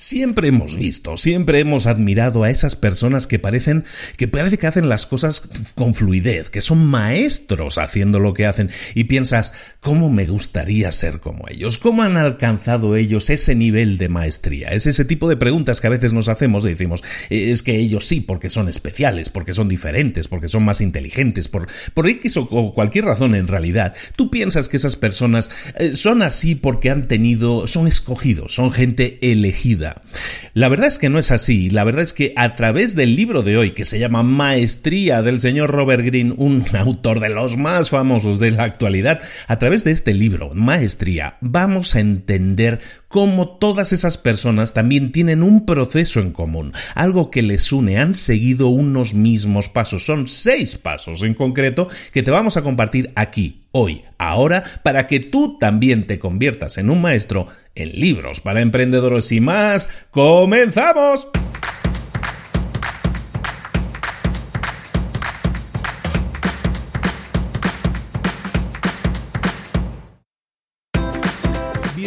Siempre hemos visto, siempre hemos admirado a esas personas que parecen que parece que hacen las cosas con fluidez, que son maestros haciendo lo que hacen y piensas, ¿cómo me gustaría ser como ellos? ¿Cómo han alcanzado ellos ese nivel de maestría? Es ese tipo de preguntas que a veces nos hacemos y decimos, es que ellos sí, porque son especiales, porque son diferentes, porque son más inteligentes, por, por X o cualquier razón en realidad. Tú piensas que esas personas eh, son así porque han tenido, son escogidos, son gente elegida la verdad es que no es así. La verdad es que a través del libro de hoy, que se llama Maestría del señor Robert Greene, un autor de los más famosos de la actualidad, a través de este libro, Maestría, vamos a entender cómo todas esas personas también tienen un proceso en común, algo que les une, han seguido unos mismos pasos. Son seis pasos en concreto que te vamos a compartir aquí, hoy, ahora, para que tú también te conviertas en un maestro en libros para emprendedores y más. ¡Comenzamos!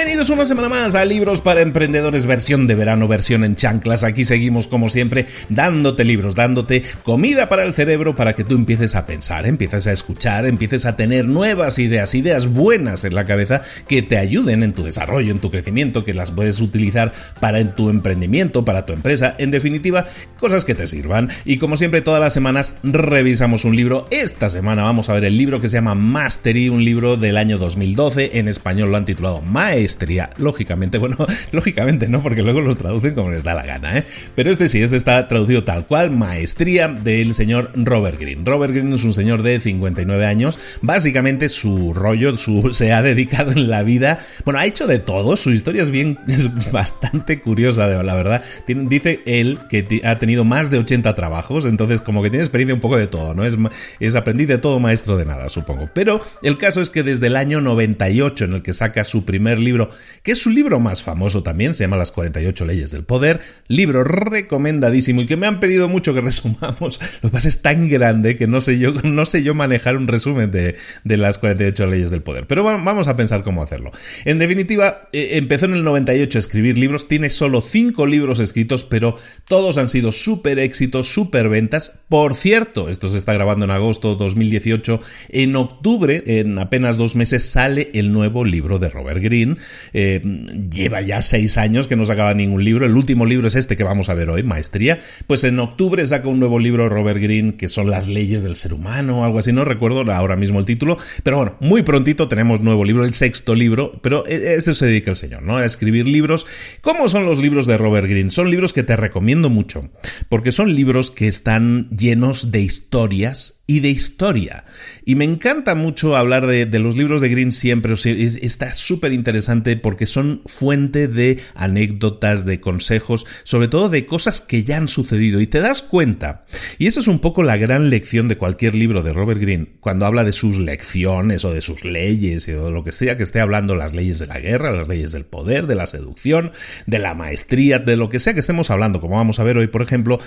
bienvenidos una semana más a Libros para Emprendedores, versión de verano, versión en chanclas. Aquí seguimos como siempre dándote libros, dándote comida para el cerebro para que tú empieces a pensar, empieces a escuchar, empieces a tener nuevas ideas, ideas buenas en la cabeza que te ayuden en tu desarrollo, en tu crecimiento, que las puedes utilizar para tu emprendimiento, para tu empresa, en definitiva, cosas que te sirvan. Y como siempre, todas las semanas revisamos un libro. Esta semana vamos a ver el libro que se llama Mastery, un libro del año 2012 en español lo han titulado Maestría maestría, lógicamente. Bueno, lógicamente no, porque luego los traducen como les da la gana, ¿eh? Pero este sí, este está traducido tal cual, maestría del señor Robert Greene. Robert Greene es un señor de 59 años. Básicamente su rollo su, se ha dedicado en la vida. Bueno, ha hecho de todo. Su historia es bien, es bastante curiosa, la verdad. dice él que ha tenido más de 80 trabajos, entonces como que tiene experiencia un poco de todo, ¿no? Es, es aprendiz de todo, maestro de nada, supongo. Pero el caso es que desde el año 98, en el que saca su primer libro, que es su libro más famoso también, se llama Las 48 leyes del poder, libro recomendadísimo y que me han pedido mucho que resumamos. Lo que pasa es tan grande que no sé yo, no sé yo manejar un resumen de, de las 48 leyes del poder. Pero vamos a pensar cómo hacerlo. En definitiva, eh, empezó en el 98 a escribir libros, tiene solo 5 libros escritos, pero todos han sido súper éxitos, súper ventas. Por cierto, esto se está grabando en agosto 2018. En octubre, en apenas dos meses, sale el nuevo libro de Robert Greene. Eh, lleva ya seis años que no sacaba ningún libro. El último libro es este que vamos a ver hoy, Maestría. Pues en octubre saca un nuevo libro Robert Greene que son las leyes del ser humano o algo así. No recuerdo ahora mismo el título. Pero bueno, muy prontito tenemos nuevo libro, el sexto libro. Pero e, este se dedica el señor, ¿no? A escribir libros. ¿Cómo son los libros de Robert Greene? Son libros que te recomiendo mucho. Porque son libros que están llenos de historias y de historia. Y me encanta mucho hablar de, los libros de Green siempre, está súper interesante porque son fuente de anécdotas, de consejos, sobre todo de cosas que ya han sucedido y te das cuenta. Y esa es un poco la gran lección de cualquier libro de Robert Greene, cuando habla de sus lecciones o de sus leyes y de lo que sea que esté hablando, las leyes de la guerra, las leyes del poder, de la seducción, de la maestría, de lo que sea que estemos hablando, como vamos a ver hoy, por ejemplo,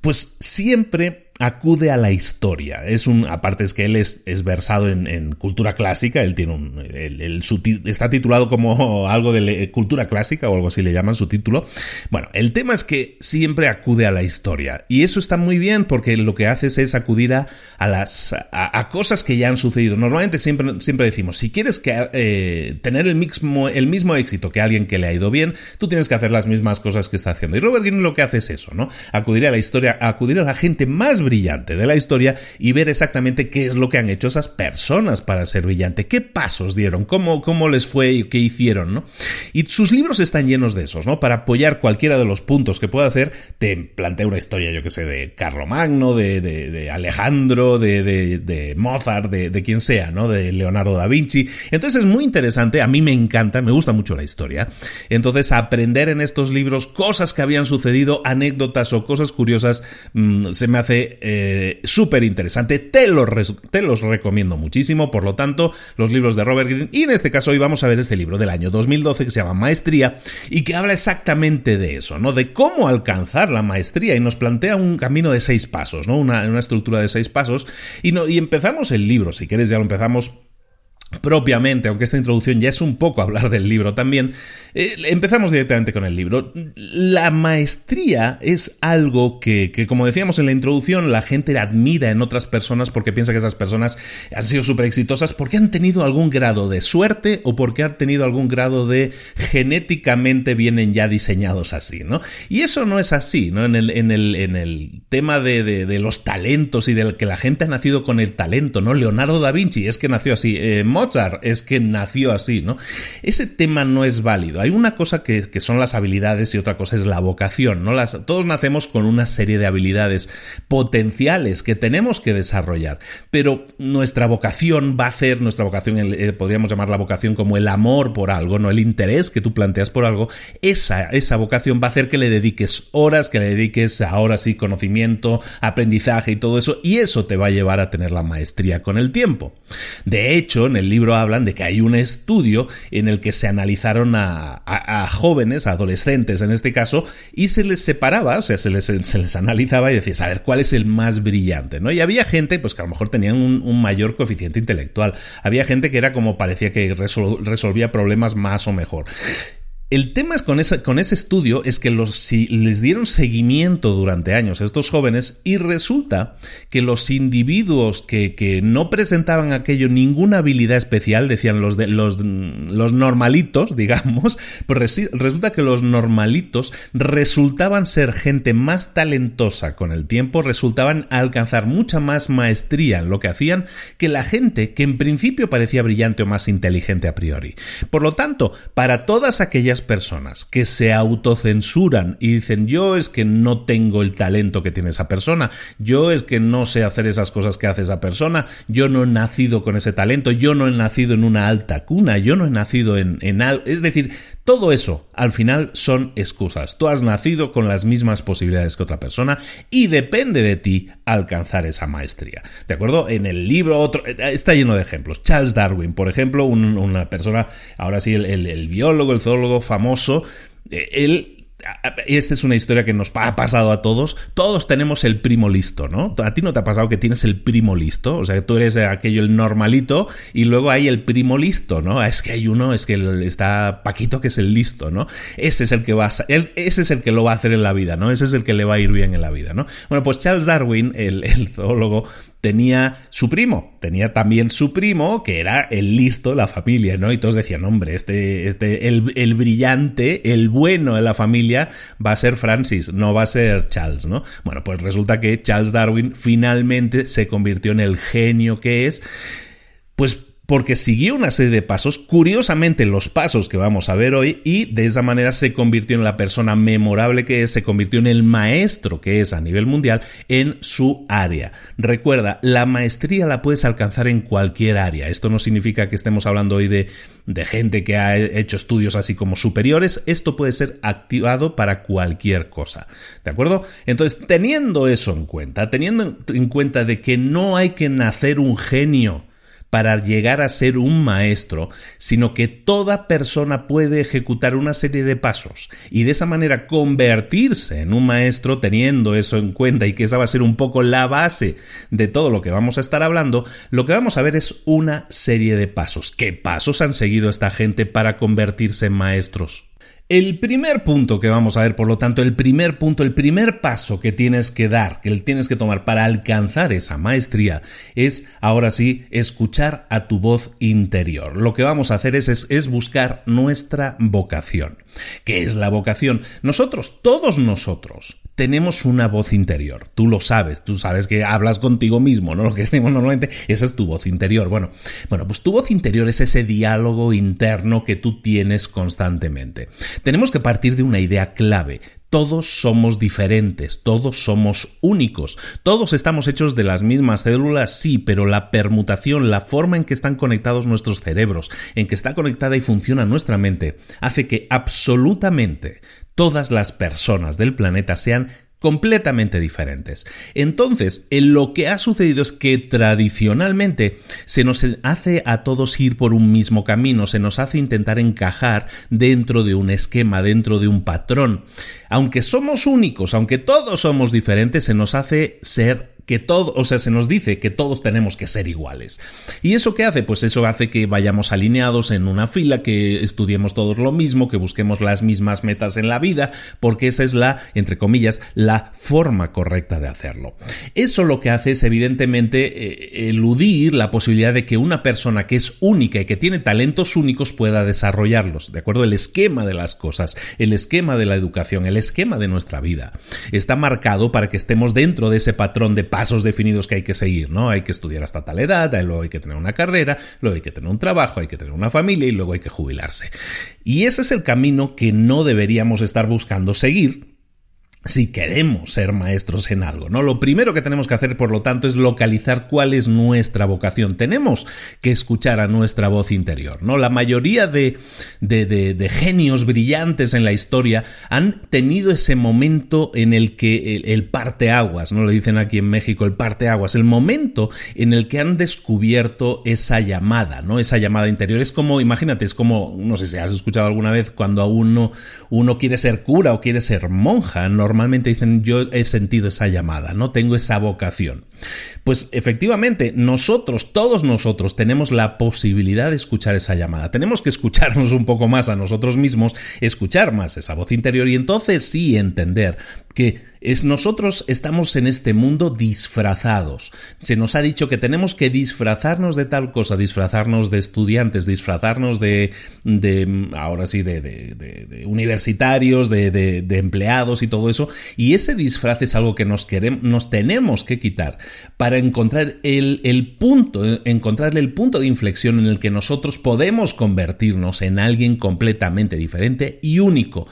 pues siempre acude a la historia. Es un, aparte es que él es, versado en, cultura clásica, él tiene un, el, está titulado como algo de cultura clásica o algo así le llaman su título. Bueno, el tema es que siempre acude a la historia y eso está muy bien porque lo que haces es acudir a, las, a, cosas que ya han sucedido. Normalmente siempre, siempre decimos, si quieres eh, tener el mismo, el mismo éxito que alguien que le ha ido bien, tú tienes que hacer las mismas cosas que está haciendo. Y Robert Greene lo que hace es eso, ¿no? Acudir a la historia, acudir a la gente más brillante de la historia y ver exactamente qué es lo que han hecho esas personas para ser brillante, qué pasos dieron, cómo, cómo les fue y qué hicieron, ¿no? Y sus libros están llenos de esos, ¿no? Para apoyar cualquiera de los puntos que pueda hacer, te plantea una historia, yo que sé, de Carlomagno, de, de, Alejandro, de, de Mozart, de, de quien sea, ¿no? De Leonardo da Vinci. Entonces es muy interesante, a mí me encanta, me gusta mucho la historia. Entonces aprender en estos libros cosas que habían sucedido, anécdotas o cosas curiosas, mm, se me hace eh, súper interesante. Te los, te los recomiendo muchísimo. Por lo tanto, los libros de Robert Greene. Y en este caso hoy vamos a ver este libro del año 2012 que se llama Maestría y que habla exactamente de eso, ¿no? De cómo alcanzar la maestría y nos plantea un camino de seis pasos, ¿no? Una, una estructura de seis pasos. Y, no, y empezamos el libro, si quieres ya lo empezamos propiamente, aunque esta introducción ya es un poco hablar del libro también, eh, empezamos directamente con el libro. La maestría es algo que, que, como decíamos en la introducción, la gente admira en otras personas porque piensa que esas personas han sido súper exitosas porque han tenido algún grado de suerte o porque han tenido algún grado de genéticamente vienen ya diseñados así, ¿no? Y eso no es así, ¿no? En el, en el, en el tema de, de, los talentos y del que la gente ha nacido con el talento, ¿no? Leonardo da Vinci es que nació así. Eh, es que nació así, ¿no? Ese tema no es válido. Hay una cosa que, son las habilidades y otra cosa es la vocación, ¿no? Las, todos nacemos con una serie de habilidades potenciales que tenemos que desarrollar, pero nuestra vocación va a ser, nuestra vocación, eh, podríamos llamar la vocación como el amor por algo, ¿no? El interés que tú planteas por algo, esa, esa vocación va a hacer que le dediques horas, que le dediques ahora sí conocimiento, aprendizaje y todo eso, y eso te va a llevar a tener la maestría con el tiempo. De hecho, en el libro hablan de que hay un estudio en el que se analizaron a, jóvenes, a adolescentes en este caso, y se les separaba, o sea, se les, analizaba y decías, a ver, ¿cuál es el más brillante? ¿no? Y había gente, pues que a lo mejor tenían un mayor coeficiente intelectual. Había gente que era como parecía que resolvía problemas más o mejor. El tema es con ese, con ese estudio es que los, si les dieron seguimiento durante años a estos jóvenes y resulta que los individuos que, que no presentaban aquello ninguna habilidad especial, decían los, de, los, los normalitos, digamos, pues resulta que los normalitos resultaban ser gente más talentosa con el tiempo, resultaban alcanzar mucha más maestría en lo que hacían que la gente que en principio parecía brillante o más inteligente a priori. Por lo tanto, para todas aquellas personas que se autocensuran y dicen yo es que no tengo el talento que tiene esa persona, yo es que no sé hacer esas cosas que hace esa persona, yo no he nacido con ese talento, yo no he nacido en una alta cuna, yo no he nacido en, en es decir, todo eso al final son excusas. Tú has nacido con las mismas posibilidades que otra persona y depende de ti alcanzar esa maestría. ¿De acuerdo? En el libro otro, está lleno de ejemplos. Charles Darwin, por ejemplo, una persona, ahora sí, el, el biólogo, el zoólogo famoso, eh, él esta es una historia que nos ha pasado a todos. Todos tenemos el primo listo, ¿no? A ti no te ha pasado que tienes el primo listo, o sea, tú eres aquello el normalito y luego hay el primo listo, ¿no? Ah, es que hay uno, es que está Paquito que es el listo, ¿no? Ese es el que va a, ese es el que lo va a hacer en la vida, ¿no? Ese es el que le va a ir bien en la vida, ¿no? Bueno, pues Charles Darwin, el, el zoólogo, tenía su primo, tenía también su primo, que era el listo de la familia, ¿no? Y todos decían, hombre, este, este, el, el, brillante, el bueno de la familia va a ser Francis, no va a ser Charles, ¿no? Bueno, pues resulta que Charles Darwin finalmente se convirtió en el genio que es, pues porque siguió una serie de pasos, curiosamente los pasos que vamos a ver hoy, y de esa manera se convirtió en la persona memorable que es, se convirtió en el maestro que es a nivel mundial en su área. Recuerda, la maestría la puedes alcanzar en cualquier área. Esto no significa que estemos hablando hoy de, de gente que ha hecho estudios así como superiores, esto puede ser activado para cualquier cosa. ¿De acuerdo? Entonces, teniendo eso en cuenta, teniendo en cuenta de que no hay que nacer un genio, para llegar a ser un maestro, sino que toda persona puede ejecutar una serie de pasos y de esa manera convertirse en un maestro teniendo eso en cuenta y que esa va a ser un poco la base de todo lo que vamos a estar hablando, lo que vamos a ver es una serie de pasos. ¿Qué pasos han seguido esta gente para convertirse en maestros? El primer punto que vamos a ver, por lo tanto, el primer punto, el primer paso que tienes que dar, que tienes que tomar para alcanzar esa maestría, es ahora sí escuchar a tu voz interior. Lo que vamos a hacer es, es, buscar nuestra vocación. ¿Qué es la vocación? Nosotros, todos nosotros, tenemos una voz interior. Tú lo sabes, tú sabes que hablas contigo mismo, ¿no? Lo que decimos normalmente, esa es tu voz interior. Bueno, bueno, pues tu voz interior es ese diálogo interno que tú tienes constantemente. Tenemos que partir de una idea clave. Todos somos diferentes, todos somos únicos, todos estamos hechos de las mismas células, sí, pero la permutación, la forma en que están conectados nuestros cerebros, en que está conectada y funciona nuestra mente, hace que absolutamente todas las personas del planeta sean completamente diferentes. Entonces, lo que ha sucedido es que tradicionalmente se nos hace a todos ir por un mismo camino, se nos hace intentar encajar dentro de un esquema, dentro de un patrón. Aunque somos únicos, aunque todos somos diferentes, se nos hace ser que todo, o sea, se nos dice que todos tenemos que ser iguales. ¿Y eso qué hace? Pues eso hace que vayamos alineados en una fila, que estudiemos todos lo mismo, que busquemos las mismas metas en la vida, porque esa es la, entre comillas, la forma correcta de hacerlo. Eso lo que hace es evidentemente eh, eludir la posibilidad de que una persona que es única y que tiene talentos únicos pueda desarrollarlos, ¿de acuerdo? El esquema de las cosas, el esquema de la educación, el esquema de nuestra vida está marcado para que estemos dentro de ese patrón de pasos definidos que hay que seguir, ¿no? Hay que estudiar hasta tal edad, luego hay que tener una carrera, luego hay que tener un trabajo, hay que tener una familia y luego hay que jubilarse. Y ese es el camino que no deberíamos estar buscando seguir si queremos ser maestros en algo, ¿no? Lo primero que tenemos que hacer, por lo tanto, es localizar cuál es nuestra vocación. Tenemos que escuchar a nuestra voz interior, ¿no? La mayoría de, de, de, genios brillantes en la historia han tenido ese momento en el que el, parteaguas, ¿no? Le dicen aquí en México el parteaguas, el momento en el que han descubierto esa llamada, ¿no? Esa llamada interior. Es como, imagínate, es como, no sé si has escuchado alguna vez cuando uno, uno quiere ser cura o quiere ser monja, ¿no? Normalmente dicen yo he sentido esa llamada, no tengo esa vocación. Pues efectivamente, nosotros, todos nosotros, tenemos la posibilidad de escuchar esa llamada. Tenemos que escucharnos un poco más a nosotros mismos, escuchar más esa voz interior y entonces sí entender que es nosotros estamos en este mundo disfrazados. Se nos ha dicho que tenemos que disfrazarnos de tal cosa, disfrazarnos de estudiantes, disfrazarnos de, de ahora sí, de, de, universitarios, de, empleados y todo eso. Y ese disfraz es algo que nos, queremos, nos tenemos que quitar para encontrar el, el punto, encontrar el punto de inflexión en el que nosotros podemos convertirnos en alguien completamente diferente y único.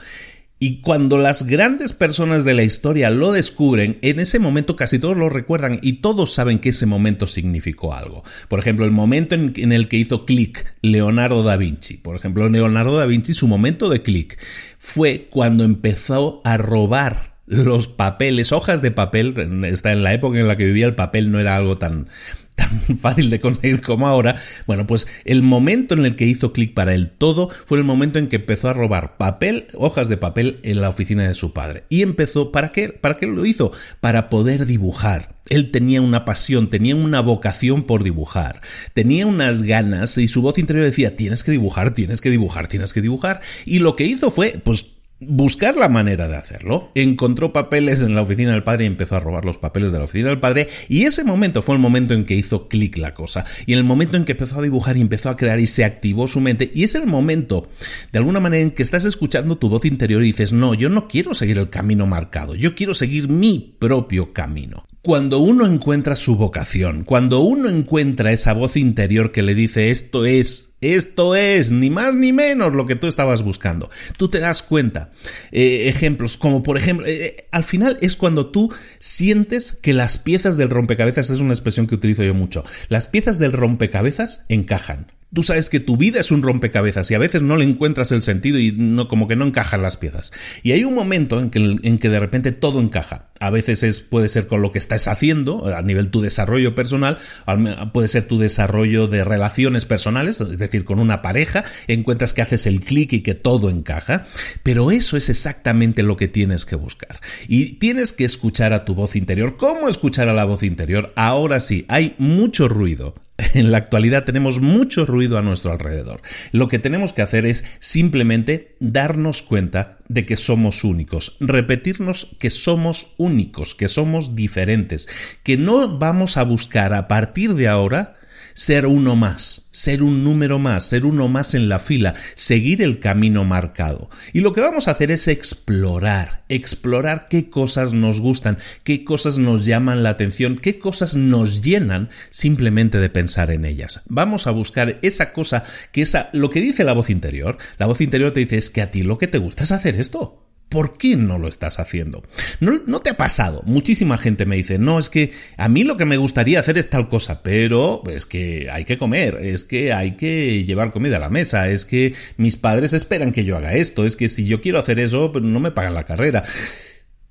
Y cuando las grandes personas de la historia lo descubren, en ese momento casi todos lo recuerdan y todos saben que ese momento significó algo. Por ejemplo, el momento en, el que hizo clic Leonardo da Vinci. Por ejemplo, Leonardo da Vinci, su momento de clic fue cuando empezó a robar los papeles, hojas de papel, está en la época en la que vivía el papel no era algo tan, tan fácil de conseguir como ahora, bueno, pues el momento en el que hizo clic para el todo fue el momento en que empezó a robar papel, hojas de papel en la oficina de su padre. Y empezó, ¿para qué? ¿Para qué lo hizo? Para poder dibujar. Él tenía una pasión, tenía una vocación por dibujar, tenía unas ganas y su voz interior decía, tienes que dibujar, tienes que dibujar, tienes que dibujar. Y lo que hizo fue, pues, buscar la manera de hacerlo. Encontró papeles en la oficina del padre y empezó a robar los papeles de la oficina del padre. Y ese momento fue el momento en que hizo clic la cosa. Y en el momento en que empezó a dibujar y empezó a crear y se activó su mente. Y es el momento, de alguna manera, en que estás escuchando tu voz interior y dices, no, yo no quiero seguir el camino marcado. Yo quiero seguir mi propio camino. Cuando uno encuentra su vocación, cuando uno encuentra esa voz interior que le dice esto es, esto es, ni más ni menos lo que tú estabas buscando, tú te das cuenta. Eh, ejemplos, como por ejemplo, eh, eh, al final es cuando tú sientes que las piezas del rompecabezas, es una expresión que utilizo yo mucho, las piezas del rompecabezas encajan. Tú sabes que tu vida es un rompecabezas y a veces no le encuentras el sentido y no, como que no encajan las piezas. Y hay un momento en que, de repente todo encaja. A veces es, puede ser con lo que estás haciendo, a nivel tu desarrollo personal, puede ser tu desarrollo de relaciones personales, es decir, con una pareja, encuentras que haces el clic y que todo encaja. Pero eso es exactamente lo que tienes que buscar. Y tienes que escuchar a tu voz interior. ¿Cómo escuchar a la voz interior? Ahora sí, hay mucho ruido en la actualidad tenemos mucho ruido a nuestro alrededor. Lo que tenemos que hacer es simplemente darnos cuenta de que somos únicos, repetirnos que somos únicos, que somos diferentes, que no vamos a buscar a partir de ahora ser uno más, ser un número más, ser uno más en la fila, seguir el camino marcado. Y lo que vamos a hacer es explorar, explorar qué cosas nos gustan, qué cosas nos llaman la atención, qué cosas nos llenan simplemente de pensar en ellas. Vamos a buscar esa cosa que esa, lo que dice la voz interior, la voz interior te dice es que a ti lo que te gusta es hacer esto. ¿Por qué no lo estás haciendo? ¿No, te ha pasado? Muchísima gente me dice, no, es que a mí lo que me gustaría hacer es tal cosa, pero es que hay que comer, es que hay que llevar comida a la mesa, es que mis padres esperan que yo haga esto, es que si yo quiero hacer eso, pues no me pagan la carrera.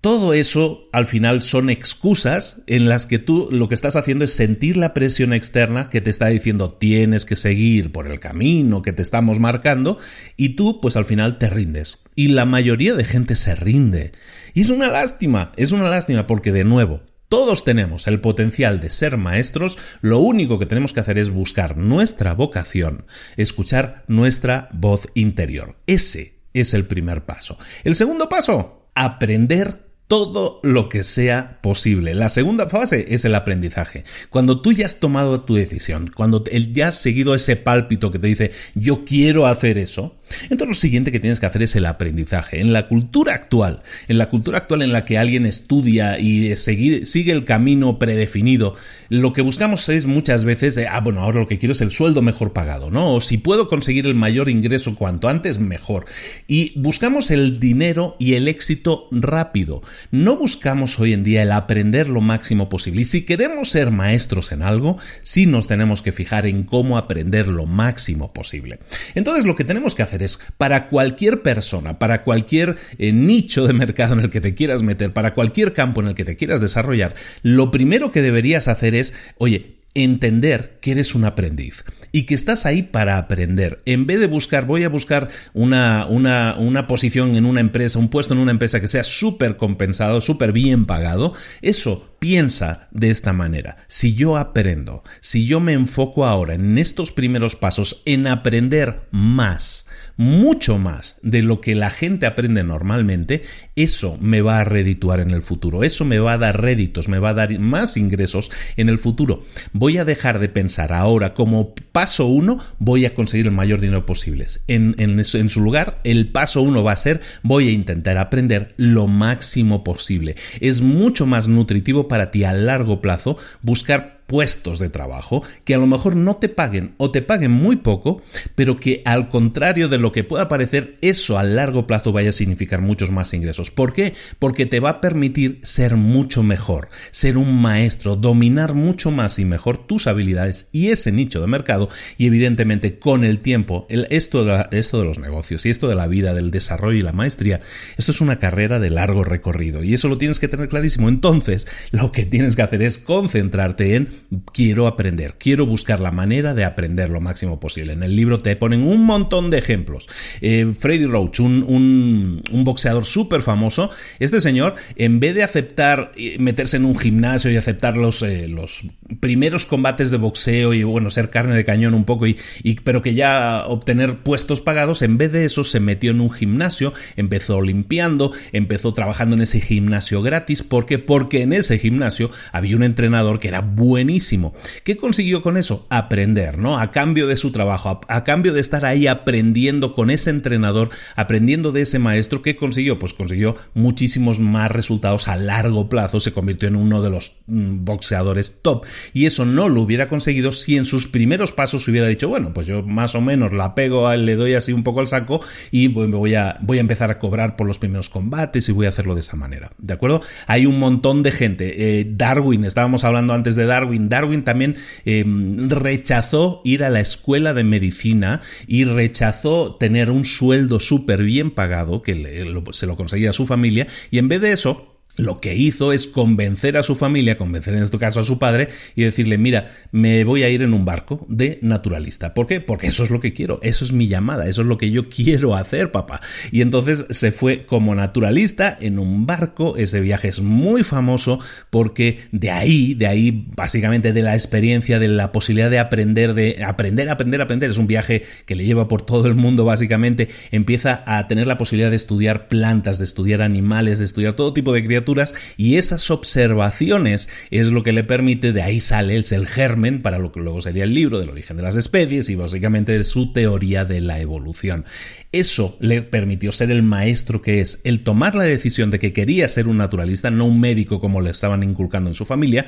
Todo eso al final son excusas en las que tú lo que estás haciendo es sentir la presión externa que te está diciendo tienes que seguir por el camino que te estamos marcando y tú pues al final te rindes. Y la mayoría de gente se rinde. Y es una lástima, es una lástima porque de nuevo, todos tenemos el potencial de ser maestros, lo único que tenemos que hacer es buscar nuestra vocación, escuchar nuestra voz interior. Ese es el primer paso. El segundo paso, aprender todo lo que sea posible. La segunda fase es el aprendizaje. Cuando tú ya has tomado tu decisión, cuando ya has seguido ese pálpito que te dice yo quiero hacer eso, entonces lo siguiente que tienes que hacer es el aprendizaje. En la cultura actual, en la cultura actual en la que alguien estudia y sigue el camino predefinido, lo que buscamos es muchas veces, ah, bueno, ahora lo que quiero es el sueldo mejor pagado, ¿no? O si puedo conseguir el mayor ingreso cuanto antes, mejor. Y buscamos el dinero y el éxito rápido. No buscamos hoy en día el aprender lo máximo posible. Y si queremos ser maestros en algo, sí nos tenemos que fijar en cómo aprender lo máximo posible. Entonces lo que tenemos que hacer es para cualquier persona, para cualquier eh, nicho de mercado en el que te quieras meter, para cualquier campo en el que te quieras desarrollar, lo primero que deberías hacer es, oye, entender que eres un aprendiz y que estás ahí para aprender. En vez de buscar, voy a buscar una, una, una posición en una empresa, un puesto en una empresa que sea súper compensado, súper bien pagado, eso piensa de esta manera. Si yo aprendo, si yo me enfoco ahora en estos primeros pasos, en aprender más, mucho más de lo que la gente aprende normalmente, eso me va a redituar en el futuro, eso me va a dar réditos, me va a dar más ingresos en el futuro. Voy a dejar de pensar ahora como paso uno voy a conseguir el mayor dinero posible. En, en su lugar, el paso uno va a ser voy a intentar aprender lo máximo posible. Es mucho más nutritivo para ti a largo plazo buscar puestos de trabajo que a lo mejor no te paguen o te paguen muy poco, pero que al contrario de lo que pueda parecer, eso a largo plazo vaya a significar muchos más ingresos. ¿Por qué? Porque te va a permitir ser mucho mejor, ser un maestro, dominar mucho más y mejor tus habilidades y ese nicho de mercado y evidentemente con el tiempo, esto, de esto de los negocios y esto de la vida, del desarrollo y la maestría, esto es una carrera de largo recorrido y eso lo tienes que tener clarísimo. Entonces, lo que tienes que hacer es concentrarte en quiero aprender, quiero buscar la manera de aprender lo máximo posible. En el libro te ponen un montón de ejemplos. Eh, Freddy Roach, un, boxeador súper famoso, este señor, en vez de aceptar eh, meterse en un gimnasio y aceptar los, eh, los primeros combates de boxeo y bueno, ser carne de cañón un poco, y, pero que ya obtener puestos pagados, en vez de eso se metió en un gimnasio, empezó limpiando, empezó trabajando en ese gimnasio gratis, ¿por qué? Porque en ese gimnasio había un entrenador que era ¿Qué consiguió con eso? Aprender, ¿no? A cambio de su trabajo, a, cambio de estar ahí aprendiendo con ese entrenador, aprendiendo de ese maestro, ¿qué consiguió? Pues consiguió muchísimos más resultados a largo plazo, se convirtió en uno de los mm, boxeadores top. Y eso no lo hubiera conseguido si en sus primeros pasos hubiera dicho, bueno, pues yo más o menos la pego, le doy así un poco al saco y voy a, voy a empezar a cobrar por los primeros combates y voy a hacerlo de esa manera. ¿De acuerdo? Hay un montón de gente. Eh, Darwin, estábamos hablando antes de Darwin. Darwin. También em, rechazó ir a la escuela de medicina y rechazó tener un sueldo súper bien pagado, que se lo conseguía a su familia, y en vez de eso, lo que hizo es convencer a su familia, convencer en este caso a su padre y decirle, mira, me voy a ir en un barco de naturalista. ¿Por qué? Porque eso es lo que quiero, eso es mi llamada, eso es lo que yo quiero hacer, papá. Y entonces se fue como naturalista en un barco, ese viaje es muy famoso porque de ahí, de ahí básicamente de la experiencia, de la posibilidad de aprender, de aprender, aprender, aprender, es un viaje que le lleva por todo el mundo básicamente, empieza a tener la posibilidad de estudiar plantas, de estudiar animales, de estudiar todo tipo de criaturas y esas observaciones es lo que le permite, de ahí sale el germen para lo que luego sería el libro del origen de las especies y básicamente su teoría de la evolución. Eso le permitió ser el maestro que es, el tomar la decisión de que quería ser un naturalista, no un médico como le estaban inculcando en su familia,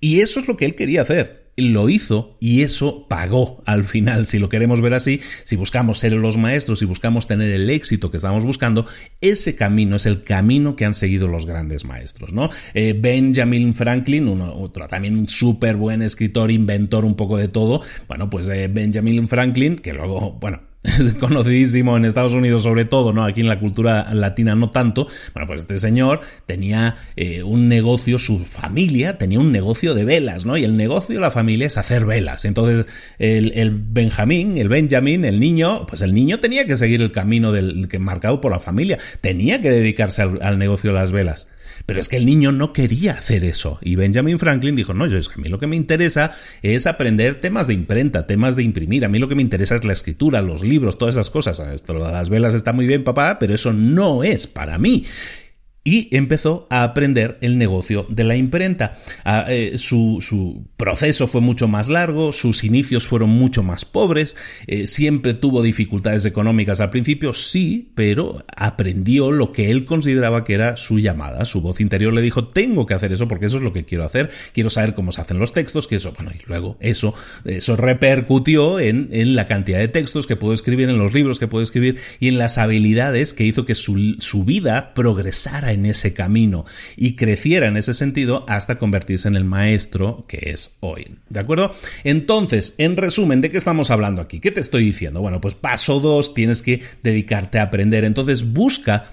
y eso es lo que él quería hacer lo hizo y eso pagó al final, si lo queremos ver así, si buscamos ser los maestros, si buscamos tener el éxito que estamos buscando, ese camino es el camino que han seguido los grandes maestros, ¿no? Eh, Benjamin Franklin, uno, otro también súper buen escritor, inventor un poco de todo, bueno, pues eh, Benjamin Franklin, que luego, bueno, conocidísimo en Estados Unidos sobre todo, ¿no? Aquí en la cultura latina no tanto. Bueno, pues este señor tenía eh, un negocio, su familia tenía un negocio de velas, ¿no? Y el negocio de la familia es hacer velas. Entonces, el, el Benjamín, el Benjamin, el niño, pues el niño tenía que seguir el camino del que marcado por la familia. Tenía que dedicarse al negocio de las velas. Pero es que el niño no quería hacer eso. Y Benjamin Franklin dijo, no, yo es que a mí lo que me interesa es aprender temas de imprenta, temas de imprimir. A mí lo que me interesa es la escritura, los libros, todas esas cosas. De las velas está muy bien, papá, pero eso no es para mí y empezó a aprender el negocio de la imprenta. Ah, eh, su, proceso fue mucho más largo, sus inicios fueron mucho más pobres, eh, siempre tuvo dificultades económicas al principio, sí, pero aprendió lo que él consideraba que era su llamada. Su voz interior le dijo, tengo que hacer eso porque eso es lo que quiero hacer, quiero saber cómo se hacen los textos, que eso, bueno, y luego eso, eso repercutió en, en la cantidad de textos que puedo escribir, en los libros que puedo escribir y en las habilidades que hizo que su, su vida progresara en ese camino y creciera en ese sentido hasta convertirse en el maestro que es hoy. ¿De acuerdo? Entonces, en resumen, ¿de qué estamos hablando aquí? ¿Qué te estoy diciendo? Bueno, pues paso dos, tienes que dedicarte a aprender. Entonces, busca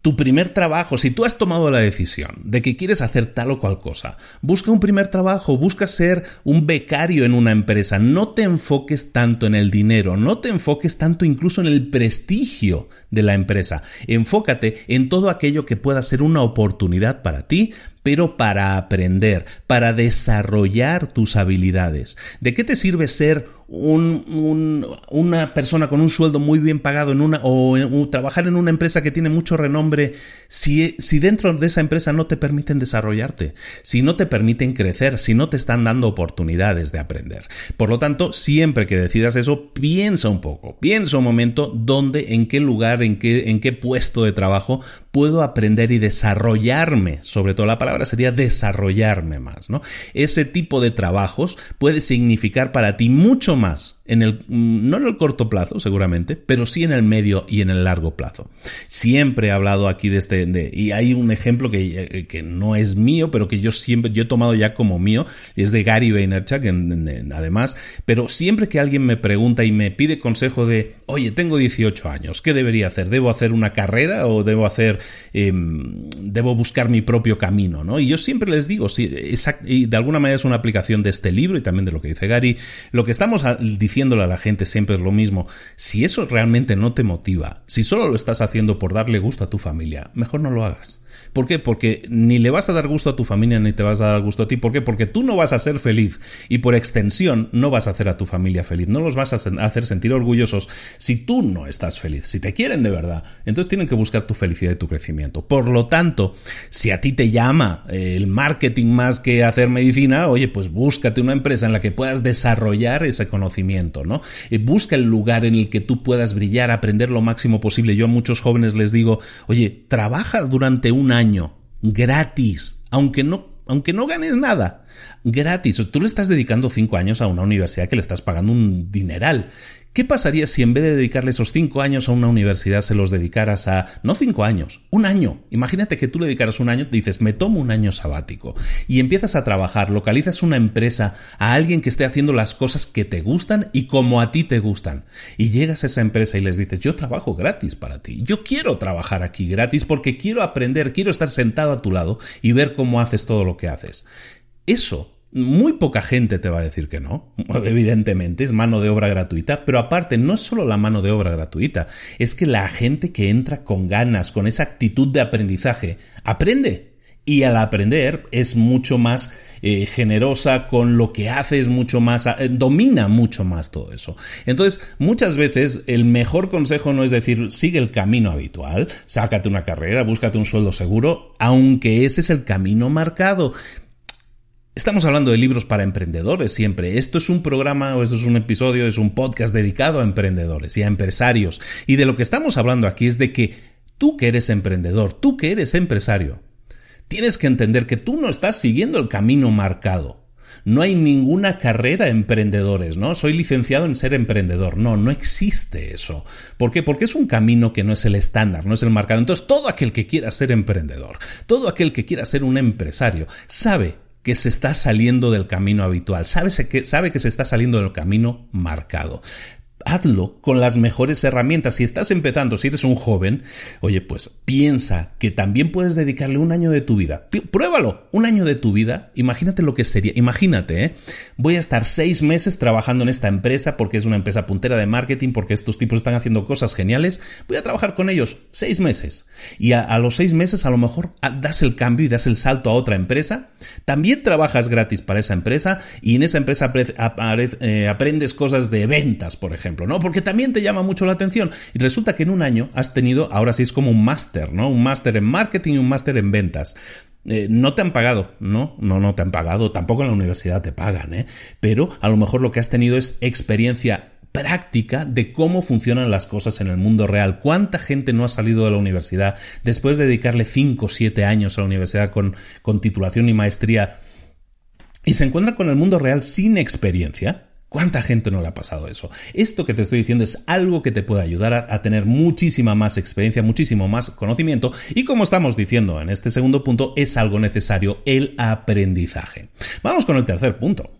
tu primer trabajo, si tú has tomado la decisión de que quieres hacer tal o cual cosa, busca un primer trabajo, busca ser un becario en una empresa, no te enfoques tanto en el dinero, no te enfoques tanto incluso en el prestigio de la empresa, enfócate en todo aquello que pueda ser una oportunidad para ti, pero para aprender, para desarrollar tus habilidades. ¿De qué te sirve ser una persona con un sueldo muy bien pagado en una, o, trabajar en una empresa que tiene mucho renombre si, si dentro de esa empresa no te permiten desarrollarte, si no te permiten crecer, si no te están dando oportunidades de aprender. Por lo tanto, siempre que decidas eso, piensa un poco, piensa un momento dónde, en qué lugar, en qué, en qué puesto de trabajo puedo aprender y desarrollarme. Sobre todo la palabra sería desarrollarme más, ¿no? Ese tipo de trabajos puede significar para ti mucho más en el, no en el corto plazo, seguramente, pero sí en el medio y en el largo plazo. Siempre he hablado aquí de este, y hay un ejemplo que, eh, que, no es mío, pero que yo siempre, yo he tomado ya como mío, y es de Gary Vaynerchuk, además, pero siempre que alguien me pregunta y me pide consejo de, oye, tengo 18 años, ¿qué debería hacer? ¿Debo hacer una carrera o debo hacer, em, debo buscar mi propio camino, ¿no? Y yo siempre les digo, sí, y de alguna manera es una aplicación de este libro y también de lo que dice Gary, lo que estamos diciendo a la gente siempre es lo mismo. Si eso realmente no te motiva, si solo lo estás haciendo por darle gusto a tu familia, mejor no lo hagas. ¿Por qué? Porque ni le vas a dar gusto a tu familia ni te vas a dar gusto a ti. ¿Por qué? Porque tú no vas a ser feliz y por extensión no vas a hacer a tu familia feliz. No los vas a hacer sentir orgullosos si tú no estás feliz. Si te quieren de verdad, entonces tienen que buscar tu felicidad y tu crecimiento. Por lo tanto, si a ti te llama eh, el marketing más que hacer medicina, oye, pues búscate una empresa en la que puedas desarrollar ese conocimiento, Eh, busca el lugar en el que tú puedas brillar, aprender lo máximo posible. Yo a muchos jóvenes les digo, oye, trabaja durante un año gratis, aunque no, aunque no ganes nada, gratis. Tú le estás dedicando cinco años a una universidad que le estás pagando un dineral. ¿Qué pasaría si en vez de dedicarle esos cinco años a una universidad se los dedicaras a, no cinco años, un año? Imagínate que tú le dedicaras un año, te dices, me tomo un año sabático y empiezas a trabajar, localizas una empresa a alguien que esté haciendo las cosas que te gustan y como a ti te gustan. Y llegas a esa empresa y les dices, yo trabajo gratis para ti, yo quiero trabajar aquí gratis porque quiero aprender, quiero estar sentado a tu lado y ver cómo haces todo lo que haces. Eso muy poca gente te va a decir que no, evidentemente, es mano de obra gratuita, pero aparte no es solo la mano de obra gratuita, es que la gente que entra con ganas, con esa actitud de aprendizaje, aprende. Y al aprender es mucho más eh, generosa con lo que hace, es mucho más, eh, domina mucho más todo eso. Entonces, muchas veces el mejor consejo no es decir, sigue el camino habitual, sácate una carrera, búscate un sueldo seguro, aunque ese es el camino marcado. Estamos hablando de libros para emprendedores siempre. Esto es un programa o esto es un episodio, es un podcast dedicado a emprendedores y a empresarios. Y de lo que estamos hablando aquí es de que tú que eres emprendedor, tú que eres empresario, tienes que entender que tú no estás siguiendo el camino marcado. No hay ninguna carrera emprendedores, ¿no? Soy licenciado en ser emprendedor. No, no existe eso. ¿Por qué? Porque es un camino que no es el estándar, no es el marcado. Entonces, todo aquel que quiera ser emprendedor, todo aquel que quiera ser un empresario, sabe que se está saliendo del camino habitual, sabe que, sabe que se está saliendo del camino marcado hazlo con las mejores herramientas. Si estás empezando, si eres un joven, oye, pues piensa que también puedes dedicarle un año de tu vida. pruébalo, un año de tu vida. Imagínate lo que sería. Imagínate, ¿eh? voy a estar seis meses trabajando en esta empresa porque es una empresa puntera de marketing, porque estos tipos están haciendo cosas geniales. Voy a trabajar con ellos seis meses. Y a, los seis meses a lo mejor das el cambio y das el salto a otra empresa. También trabajas gratis para esa empresa y en esa empresa eh, aprendes cosas de ventas, por ejemplo ¿no? Porque también te llama mucho la atención. Y resulta que en un año has tenido, ahora sí es como un máster, ¿no? Un máster en marketing y un máster en ventas. Eh, no te han pagado, ¿no? No, no te han pagado, tampoco en la universidad te pagan, ¿eh? Pero a lo mejor lo que has tenido es experiencia práctica de cómo funcionan las cosas en el mundo real. ¿Cuánta gente no ha salido de la universidad después de dedicarle 5 o 7 años a la universidad con, con titulación y maestría y se encuentra con el mundo real sin experiencia? ¿Cuánta gente no le ha pasado eso? Esto que te estoy diciendo es algo que te puede ayudar a, tener muchísima más experiencia, muchísimo más conocimiento y como estamos diciendo en este segundo punto, es algo necesario el aprendizaje. Vamos con el tercer punto.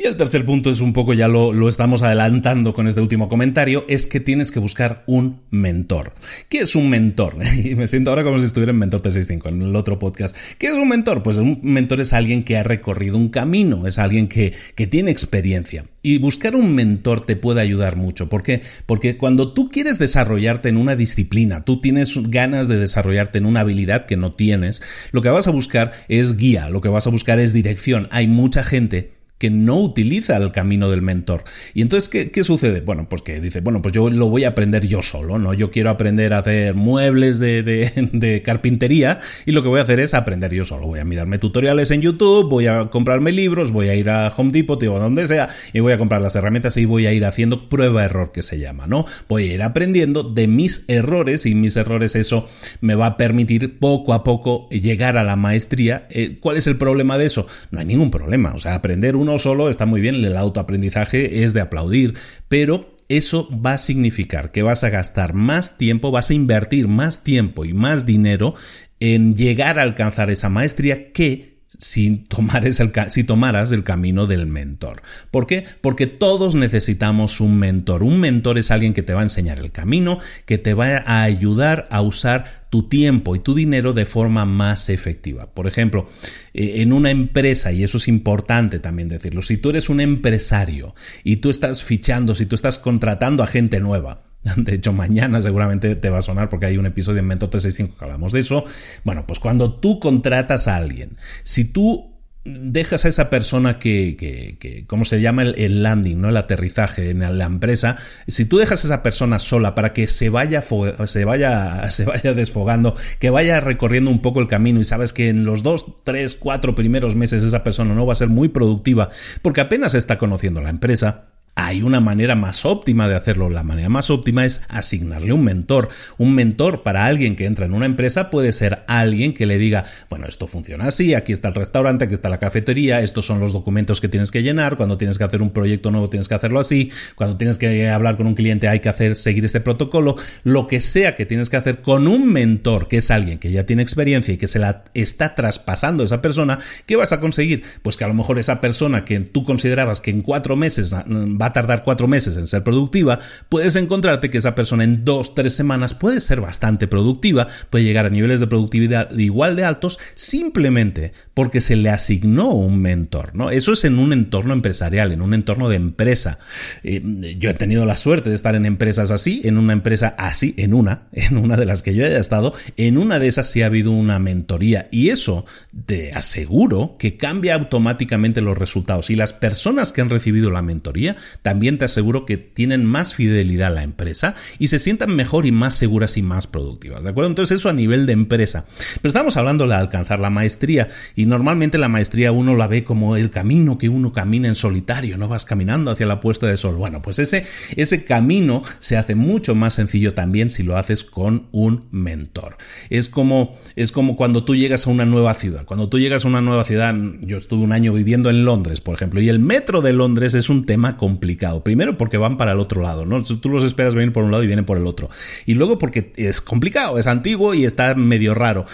Y el tercer punto es un poco, ya lo, estamos adelantando con este último comentario, es que tienes que buscar un mentor. ¿Qué es un mentor? Y me siento ahora como si estuviera en Mentor 365, en el otro podcast. ¿Qué es un mentor? Pues un mentor es alguien que ha recorrido un camino, es alguien que, que tiene experiencia. Y buscar un mentor te puede ayudar mucho. ¿Por qué? Porque cuando tú quieres desarrollarte en una disciplina, tú tienes ganas de desarrollarte en una habilidad que no tienes, lo que vas a buscar es guía, lo que vas a buscar es dirección. Hay mucha gente que no utiliza el camino del mentor. Y entonces, ¿qué, sucede? Bueno, pues que dice, bueno, pues yo lo voy a aprender yo solo, ¿no? Yo quiero aprender a hacer muebles de, de, carpintería y lo que voy a hacer es aprender yo solo. Voy a mirarme tutoriales en YouTube, voy a comprarme libros, voy a ir a Home Depot o donde sea y voy a comprar las herramientas y voy a ir haciendo prueba-error que se llama, ¿no? Voy a ir aprendiendo de mis errores y mis errores eso me va a permitir poco a poco llegar a la maestría. Eh, ¿Cuál es el problema de eso? No hay ningún problema, o sea, aprender un no solo está muy bien, el autoaprendizaje es de aplaudir, pero eso va a significar que vas a gastar más tiempo, vas a invertir más tiempo y más dinero en llegar a alcanzar esa maestría que si, tomaras el camino del mentor. ¿Por qué? Porque todos necesitamos un mentor. Un mentor es alguien que te va a enseñar el camino, que te va a ayudar a usar tu tiempo y tu dinero de forma más efectiva. Por ejemplo, eh, en una empresa, y eso es importante también decirlo, si tú eres un empresario y tú estás fichando, si tú estás contratando a gente nueva, de hecho, mañana seguramente te va a sonar porque hay un episodio en Mentor 365 que hablamos de eso. Bueno, pues cuando tú contratas a alguien, si tú dejas a esa persona que, que, ¿cómo se llama el, landing, ¿no? El aterrizaje en la empresa. Si tú dejas a esa persona sola para que se vaya, se vaya, se vaya desfogando, que vaya recorriendo un poco el camino y sabes que en los dos, tres, cuatro primeros meses esa persona no va a ser muy productiva porque apenas está conociendo la empresa, hay una manera más óptima de hacerlo. La manera más óptima es asignarle un mentor. Un mentor para alguien que entra en una empresa puede ser alguien que le diga, bueno, esto funciona así, aquí está el restaurante, aquí está la cafetería, estos son los documentos que tienes que llenar, cuando tienes que hacer un proyecto nuevo tienes que hacerlo así, cuando tienes que hablar con un cliente hay que hacer seguir este protocolo, lo que sea que tienes que hacer con un mentor, que es alguien que ya tiene experiencia y que se la está traspasando a esa persona, ¿qué vas a conseguir? Pues que a lo mejor esa persona que tú considerabas que en cuatro meses va a tardar cuatro meses en ser productiva, puedes encontrarte que esa persona en dos, tres semanas puede ser bastante productiva, puede llegar a niveles de productividad igual de altos simplemente porque se le asignó un mentor, ¿no? Eso es en un entorno empresarial, en un entorno de empresa. Eh, yo he tenido la suerte de estar en empresas así, en una empresa así, en una, en una de las que yo haya estado, en una de esas sí ha habido una mentoría y eso te aseguro que cambia automáticamente los resultados y las personas que han recibido la mentoría también te aseguro que tienen más fidelidad a la empresa y se sientan mejor y más seguras y más productivas, ¿de acuerdo? Entonces eso a nivel de empresa. Pero estamos hablando de alcanzar la maestría y normalmente la maestría uno la ve como el camino que uno camina en solitario, no vas caminando hacia la puesta de sol. Bueno, pues ese, ese camino se hace mucho más sencillo también si lo haces con un mentor. Es como, es como cuando tú llegas a una nueva ciudad. Cuando tú llegas a una nueva ciudad, yo estuve un año viviendo en Londres, por ejemplo, y el metro de Londres es un tema complicado Primero porque van para el otro lado, ¿no? Tú los esperas venir por un lado y vienen por el otro. Y luego porque es complicado, es antiguo y está medio raro.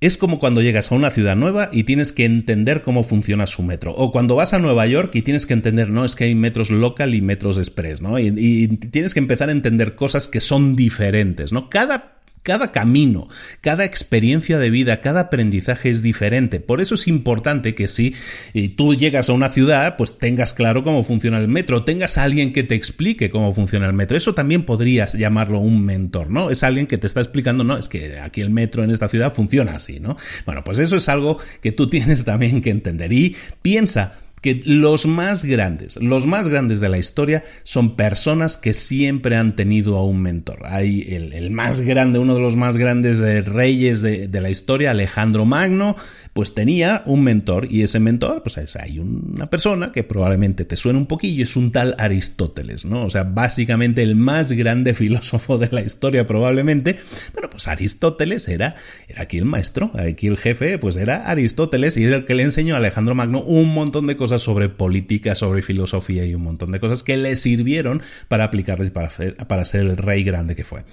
Es como cuando llegas a una ciudad nueva y tienes que entender cómo funciona su metro. O cuando vas a Nueva York y tienes que entender, no, es que hay metros local y metros express, ¿no? Y, y tienes que empezar a entender cosas que son diferentes, ¿no? Cada cada camino, cada experiencia de vida, cada aprendizaje es diferente. Por eso es importante que si eh, tú llegas a una ciudad, pues tengas claro cómo funciona el metro, tengas a alguien que te explique cómo funciona el metro. Eso también podrías llamarlo un mentor, ¿no? Es alguien que te está explicando, no, es que aquí el metro en esta ciudad funciona así, ¿no? Bueno, pues eso es algo que tú tienes también que entender. Y piensa, que los más grandes, los más grandes de la historia son personas que siempre han tenido a un mentor. Hay el, más grande, uno de los más grandes reyes de, de, la historia, Alejandro Magno, pues tenía un mentor y ese mentor, pues es, hay una persona que probablemente te suene un poquillo, es un tal Aristóteles, ¿no? O sea, básicamente el más grande filósofo de la historia probablemente. Bueno, pues Aristóteles era, era aquí el maestro, aquí el jefe, pues era Aristóteles y es el que le enseñó a Alejandro Magno un montón de cosas sobre política, sobre filosofía y un montón de cosas que le sirvieron para aplicarles para, para ser el rey grande que fue.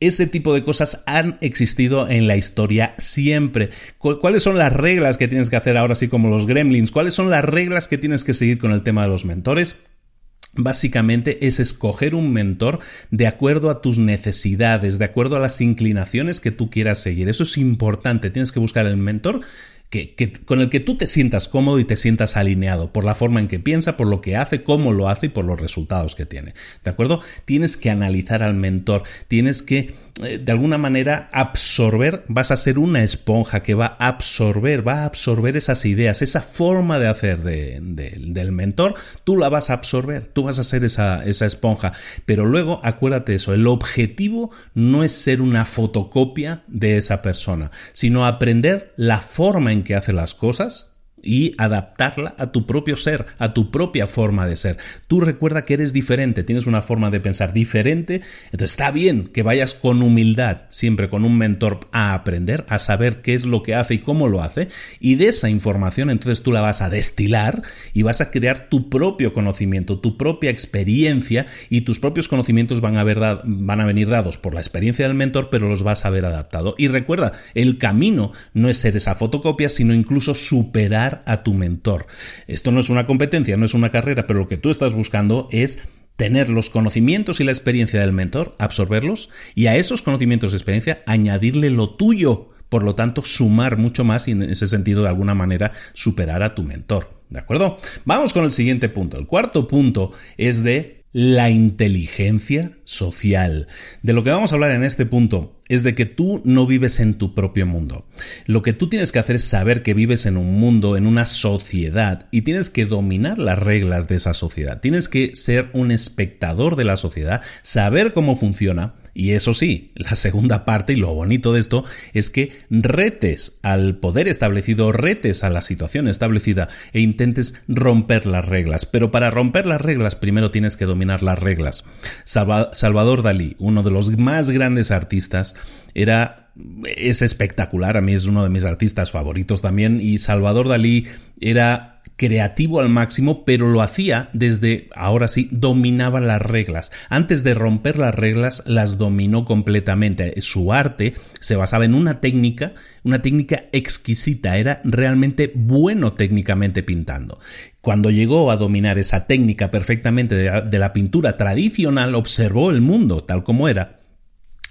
Ese tipo de cosas han existido en la historia siempre. ¿Cuáles son las reglas que tienes que hacer ahora, así como los gremlins? ¿Cuáles son las reglas que tienes que seguir con el tema de los mentores? Básicamente es escoger un mentor de acuerdo a tus necesidades, de acuerdo a las inclinaciones que tú quieras seguir. Eso es importante. Tienes que buscar el mentor que, con el que tú te sientas cómodo y te sientas alineado por la forma en que piensa, por lo que hace, cómo lo hace y por los resultados que tiene. ¿De acuerdo? Tienes que analizar al mentor, tienes que de alguna manera absorber, vas a ser una esponja que va a absorber, va a absorber esas ideas, esa forma de hacer del mentor, tú la vas a absorber, tú vas a ser esa, esa esponja. Pero luego, acuérdate eso, el objetivo no es ser una fotocopia de esa persona, sino aprender la forma en que hace las cosas y adaptarla a tu propio ser, a tu propia forma de ser. Tú recuerda que eres diferente, tienes una forma de pensar diferente, entonces está bien que vayas con humildad, siempre con un mentor a aprender, a saber qué es lo que hace y cómo lo hace, y de esa información entonces tú la vas a destilar y vas a crear tu propio conocimiento, tu propia experiencia y tus propios conocimientos van a, van a venir dados por la experiencia del mentor, pero los vas a ver adaptado. Y recuerda, el camino no es ser esa fotocopia, sino incluso superar a tu mentor. Esto no es una competencia, no es una carrera, pero lo que tú estás buscando es tener los conocimientos y la experiencia del mentor, absorberlos y a esos conocimientos y experiencia añadirle lo tuyo. Por lo tanto, sumar mucho más y en ese sentido, de alguna manera, superar a tu mentor. ¿De acuerdo? Vamos con el siguiente punto. El cuarto punto es de la inteligencia social. De lo que vamos a hablar en este punto es de que tú no vives en tu propio mundo. Lo que tú tienes que hacer es saber que vives en un mundo, en una sociedad, y tienes que dominar las reglas de esa sociedad. Tienes que ser un espectador de la sociedad, saber cómo funciona, y eso sí, la segunda parte y lo bonito de esto es que retes al poder establecido, retes a la situación establecida e intentes romper las reglas. Pero para romper las reglas primero tienes que dominar las reglas. Salvador Dalí, uno de los más grandes artistas, era es espectacular, a mí es uno de mis artistas favoritos también y Salvador Dalí era creativo al máximo, pero lo hacía desde, ahora sí, dominaba las reglas. Antes de romper las reglas, las dominó completamente. Su arte se basaba en una técnica, una técnica exquisita, era realmente bueno técnicamente pintando. Cuando llegó a dominar esa técnica perfectamente de la, pintura tradicional, observó el mundo tal como era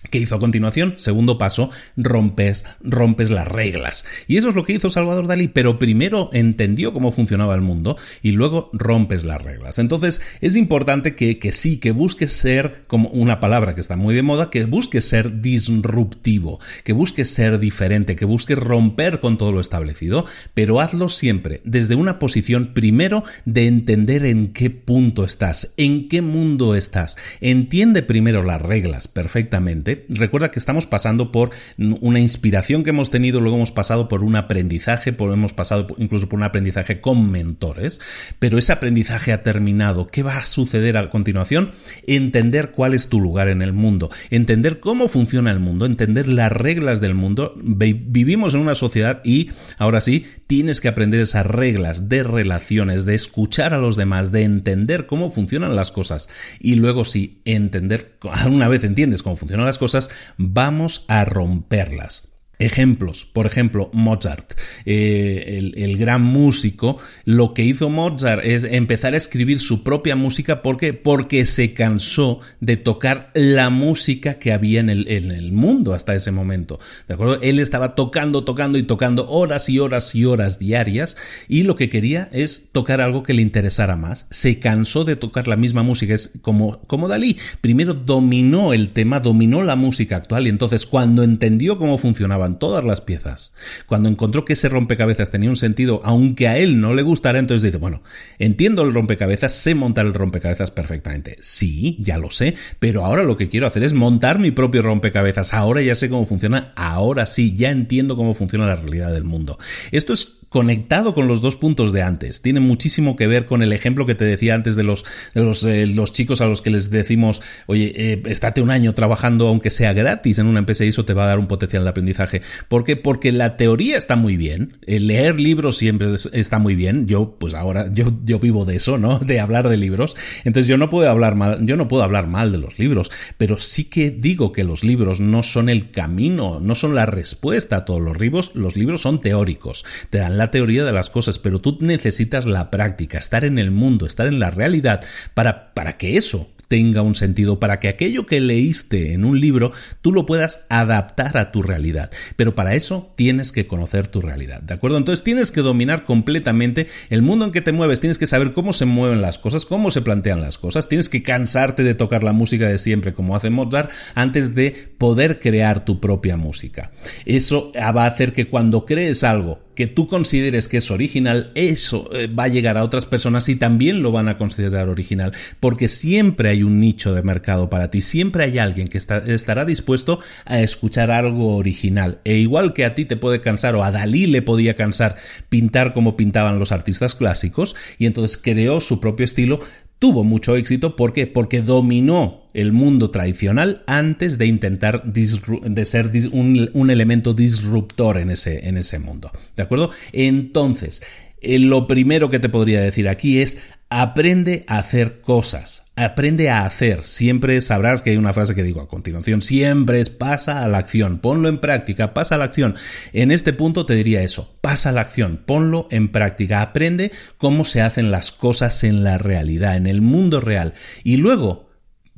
¿Qué hizo a continuación? Segundo paso, rompes, rompes las reglas. Y eso es lo que hizo Salvador Dalí, pero primero entendió cómo funcionaba el mundo y luego rompes las reglas. Entonces es importante que, que sí, que busques ser, como una palabra que está muy de moda, que busques ser disruptivo, que busques ser diferente, que busques romper con todo lo establecido, pero hazlo siempre desde una posición primero de entender en qué punto estás, en qué mundo estás. Entiende primero las reglas perfectamente recuerda que estamos pasando por una inspiración que hemos tenido, luego hemos pasado por un aprendizaje, por, hemos pasado incluso por un aprendizaje con mentores, pero ese aprendizaje ha terminado. ¿Qué va a suceder a continuación? Entender cuál es tu lugar en el mundo, entender cómo funciona el mundo, entender las reglas del mundo. Vivimos en una sociedad y ahora sí, tienes que aprender esas reglas de relaciones, de escuchar a los demás, de entender cómo funcionan las cosas y luego sí, entender, una vez entiendes cómo funcionan las cosas, vamos a romperlas. Ejemplos, por ejemplo, Mozart, eh, el, gran músico, lo que hizo Mozart es empezar a escribir su propia música porque, porque se cansó de tocar la música que había en el, en el mundo hasta ese momento. ¿De acuerdo? Él estaba tocando, tocando y tocando horas y horas y horas diarias y lo que quería es tocar algo que le interesara más. Se cansó de tocar la misma música, es como, como Dalí. Primero dominó el tema, dominó la música actual y entonces cuando entendió cómo funcionaba todas las piezas. Cuando encontró que ese rompecabezas tenía un sentido, aunque a él no le gustara, entonces dice, bueno, entiendo el rompecabezas, sé montar el rompecabezas perfectamente. Sí, ya lo sé, pero ahora lo que quiero hacer es montar mi propio rompecabezas. Ahora ya sé cómo funciona, ahora sí, ya entiendo cómo funciona la realidad del mundo. Esto es conectado con los dos puntos de antes. Tiene muchísimo que ver con el ejemplo que te decía antes de los, los, eh, los, chicos a los que les decimos, oye, eh, estate un año trabajando aunque sea gratis en una empresa y eso te va a dar un potencial de aprendizaje. ¿Por qué? Porque la teoría está muy bien, leer libros siempre está muy bien. Yo, pues ahora, yo, yo vivo de eso, ¿no? De hablar de libros. Entonces yo no puedo hablar mal, yo no puedo hablar mal de los libros, pero sí que digo que los libros no son el camino, no son la respuesta a todos los libros, los libros son teóricos, te dan la teoría de las cosas, pero tú necesitas la práctica, estar en el mundo, estar en la realidad para, para que eso tenga un sentido, para que aquello que leíste en un libro tú lo puedas adaptar a tu realidad. Pero para eso tienes que conocer tu realidad, ¿de acuerdo? Entonces tienes que dominar completamente el mundo en que te mueves, tienes que saber cómo se mueven las cosas, cómo se plantean las cosas, tienes que cansarte de tocar la música de siempre como hace Mozart antes de poder crear tu propia música. Eso va a hacer que cuando crees algo que tú consideres que es original, eso eh, va a llegar a otras personas y también lo van a considerar original, porque siempre hay un nicho de mercado para ti, siempre hay alguien que estará dispuesto a escuchar algo original. E igual que a ti te puede cansar o a Dalí le podía cansar pintar como pintaban los artistas clásicos, y entonces creó su propio estilo, tuvo mucho éxito. ¿Por qué? Porque dominó el mundo tradicional antes de intentar de ser un, elemento disruptor en ese, en ese mundo. ¿De acuerdo? Entonces, eh, lo primero que te podría decir aquí es aprende a hacer cosas, aprende a hacer. Siempre sabrás que hay una frase que digo a continuación, siempre es pasa a la acción, ponlo en práctica, pasa a la acción. En este punto te diría eso, pasa a la acción, ponlo en práctica, aprende cómo se hacen las cosas en la realidad, en el mundo real. Y luego,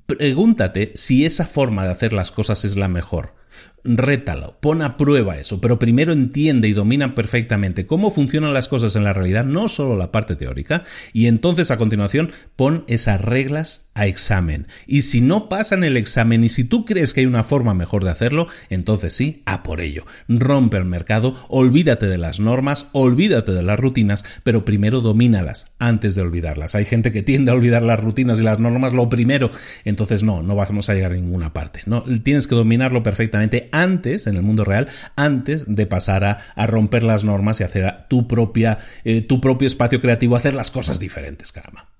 pregúntate si esa forma de hacer las cosas es la mejor rétalo, pon a prueba eso, pero primero entiende y domina perfectamente cómo funcionan las cosas en la realidad, no solo la parte teórica, y entonces a continuación pon esas reglas a examen. Y si no pasan el examen y si tú crees que hay una forma mejor de hacerlo, entonces sí, a por ello. Rompe el mercado, olvídate de las normas, olvídate de las rutinas, pero primero domínalas antes de olvidarlas. Hay gente que tiende a olvidar las rutinas y las normas lo primero, entonces no, no vamos a llegar a ninguna parte. No, tienes que dominarlo perfectamente antes, en el mundo real, antes de pasar a, romper las normas y hacer tu propia, eh, tu propio espacio creativo, hacer las cosas diferentes, caramba.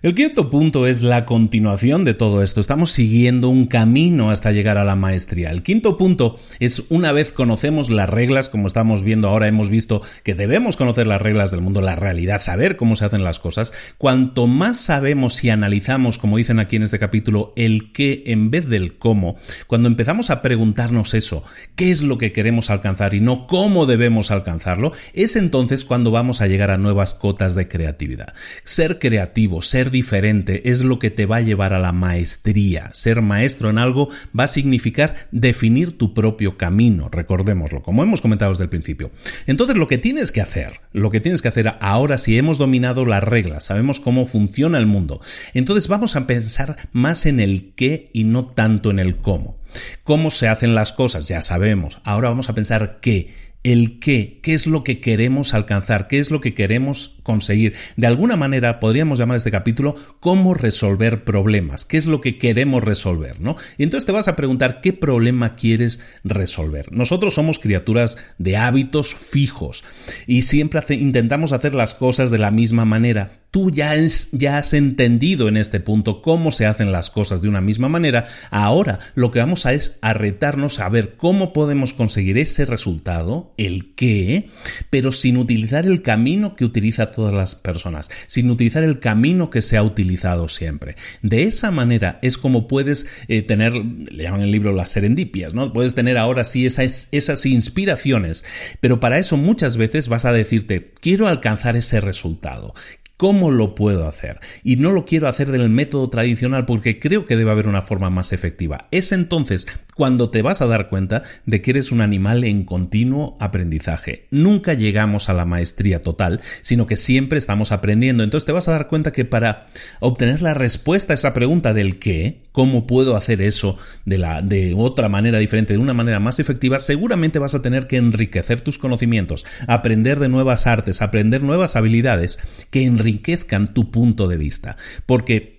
El quinto punto es la continuación de todo esto. Estamos siguiendo un camino hasta llegar a la maestría. El quinto punto es una vez conocemos las reglas, como estamos viendo ahora, hemos visto que debemos conocer las reglas del mundo, la realidad, saber cómo se hacen las cosas. Cuanto más sabemos y analizamos, como dicen aquí en este capítulo, el qué en vez del cómo, cuando empezamos a preguntarnos eso, qué es lo que queremos alcanzar y no cómo debemos alcanzarlo, es entonces cuando vamos a llegar a nuevas cotas de creatividad. Ser creativo, ser diferente es lo que te va a llevar a la maestría. Ser maestro en algo va a significar definir tu propio camino, recordémoslo, como hemos comentado desde el principio. Entonces lo que tienes que hacer, lo que tienes que hacer ahora si hemos dominado las reglas, sabemos cómo funciona el mundo, entonces vamos a pensar más en el qué y no tanto en el cómo. ¿Cómo se hacen las cosas? Ya sabemos. Ahora vamos a pensar qué el qué, qué es lo que queremos alcanzar, qué es lo que queremos conseguir. De alguna manera podríamos llamar este capítulo cómo resolver problemas, qué es lo que queremos resolver, ¿no? Y entonces te vas a preguntar qué problema quieres resolver. Nosotros somos criaturas de hábitos fijos y siempre intentamos hacer las cosas de la misma manera, tú ya, has entendido en este punto cómo se hacen las cosas de una misma manera, ahora lo que vamos a es a retarnos a ver cómo podemos conseguir ese resultado, el qué, pero sin utilizar el camino que utiliza todas las personas, sin utilizar el camino que se ha utilizado siempre. De esa manera es como puedes eh, tener, le llaman el libro las serendipias, ¿no? Puedes tener ahora sí esas inspiraciones, pero para eso muchas veces vas a decirte, quiero alcanzar ese resultado, ¿Cómo lo puedo hacer? Y no lo quiero hacer del método tradicional porque creo que debe haber una forma más efectiva. Es entonces cuando te vas a dar cuenta de que eres un animal en continuo aprendizaje. Nunca llegamos a la maestría total, sino que siempre estamos aprendiendo. Entonces te vas a dar cuenta que para obtener la respuesta a esa pregunta del qué, cómo puedo hacer eso de, la, de otra manera diferente, de una manera más efectiva, seguramente vas a tener que enriquecer tus conocimientos, aprender de nuevas artes, aprender nuevas habilidades que enriquezcan tu punto de vista. Porque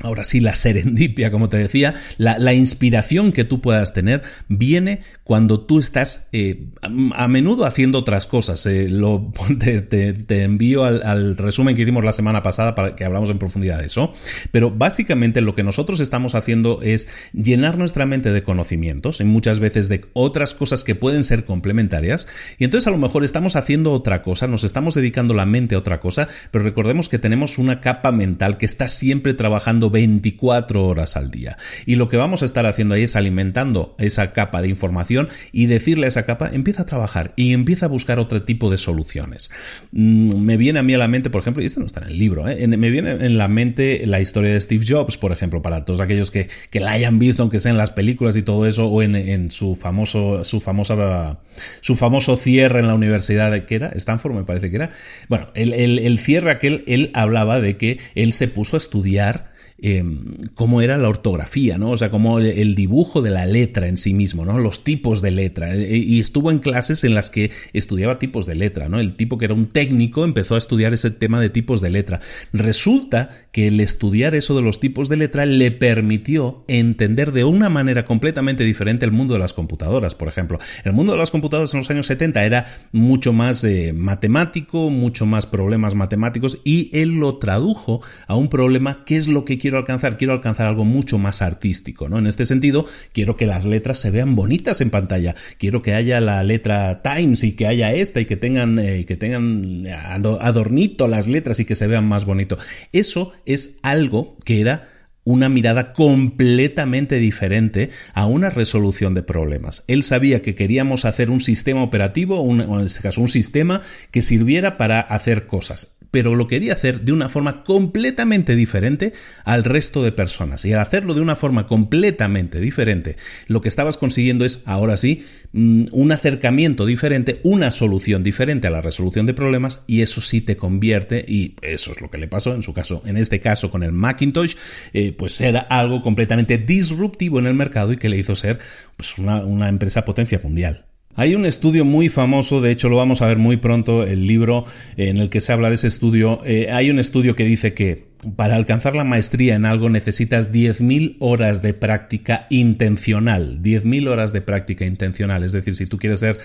Ahora sí, la serendipia, como te decía, la, inspiración que tú puedas tener viene cuando tú estás eh, a, menudo haciendo otras cosas. Eh, te, envío al, resumen que hicimos la semana pasada para que hablamos en profundidad de eso. Pero básicamente lo que nosotros estamos haciendo es llenar nuestra mente de conocimientos y muchas veces de otras cosas que pueden ser complementarias. Y entonces a lo mejor estamos haciendo otra cosa, nos estamos dedicando la mente a otra cosa, pero recordemos que tenemos una capa mental que está siempre trabajando 24 horas al día. Y lo que vamos a estar haciendo ahí es alimentando esa capa de información y decirle a esa capa, empieza a trabajar y empieza a buscar otro tipo de soluciones. Mm, me viene a mí a la mente, por ejemplo, y esto no está en el libro, ¿eh? me viene en la mente la historia de Steve Jobs, por ejemplo, para todos aquellos que, que la hayan visto, aunque sea en las películas y todo eso, o en, su famoso, su famosa, su famoso cierre en la universidad de, que era? Stanford me parece que era. Bueno, el, el cierre aquel, él hablaba de que él se puso a estudiar Em, cómo era la ortografía, ¿no? O sea, cómo el dibujo de la letra en sí mismo, ¿no? Los tipos de letra. E, y estuvo en clases en las que estudiaba tipos de letra, ¿no? El tipo que era un técnico empezó a estudiar ese tema de tipos de letra. Resulta que el estudiar eso de los tipos de letra le permitió entender de una manera completamente diferente el mundo de las computadoras, por ejemplo. El mundo de las computadoras en los años 70 era mucho más eh, matemático, mucho más problemas matemáticos y él lo tradujo a un problema que es lo que quiero alcanzar? Quiero alcanzar algo mucho más artístico, ¿no? En este sentido, quiero que las letras se vean bonitas en pantalla. Quiero que haya la letra Times y que haya esta y que tengan, eh, que tengan adornito las letras y que se vean más bonito. Eso es algo que era una mirada completamente diferente a una resolución de problemas. Él sabía que queríamos hacer un sistema operativo, o en este caso un sistema que sirviera para hacer cosas pero lo quería hacer de una forma completamente diferente al resto de personas. Y al hacerlo de una forma completamente diferente, lo que estabas consiguiendo es, ahora sí, mm, un acercamiento diferente, una solución diferente a la resolución de problemas, y eso sí te convierte, y eso es lo que le pasó en su caso, en este caso con el Macintosh, eh, pues era algo completamente disruptivo en el mercado y que le hizo ser pues, una, una empresa potencia mundial. Hay un estudio muy famoso, de hecho lo vamos a ver muy pronto, el libro en el que se habla de ese estudio. Eh, hay un estudio que dice que para alcanzar la maestría en algo necesitas 10.000 horas de práctica intencional. 10.000 horas de práctica intencional. Es decir, si tú quieres ser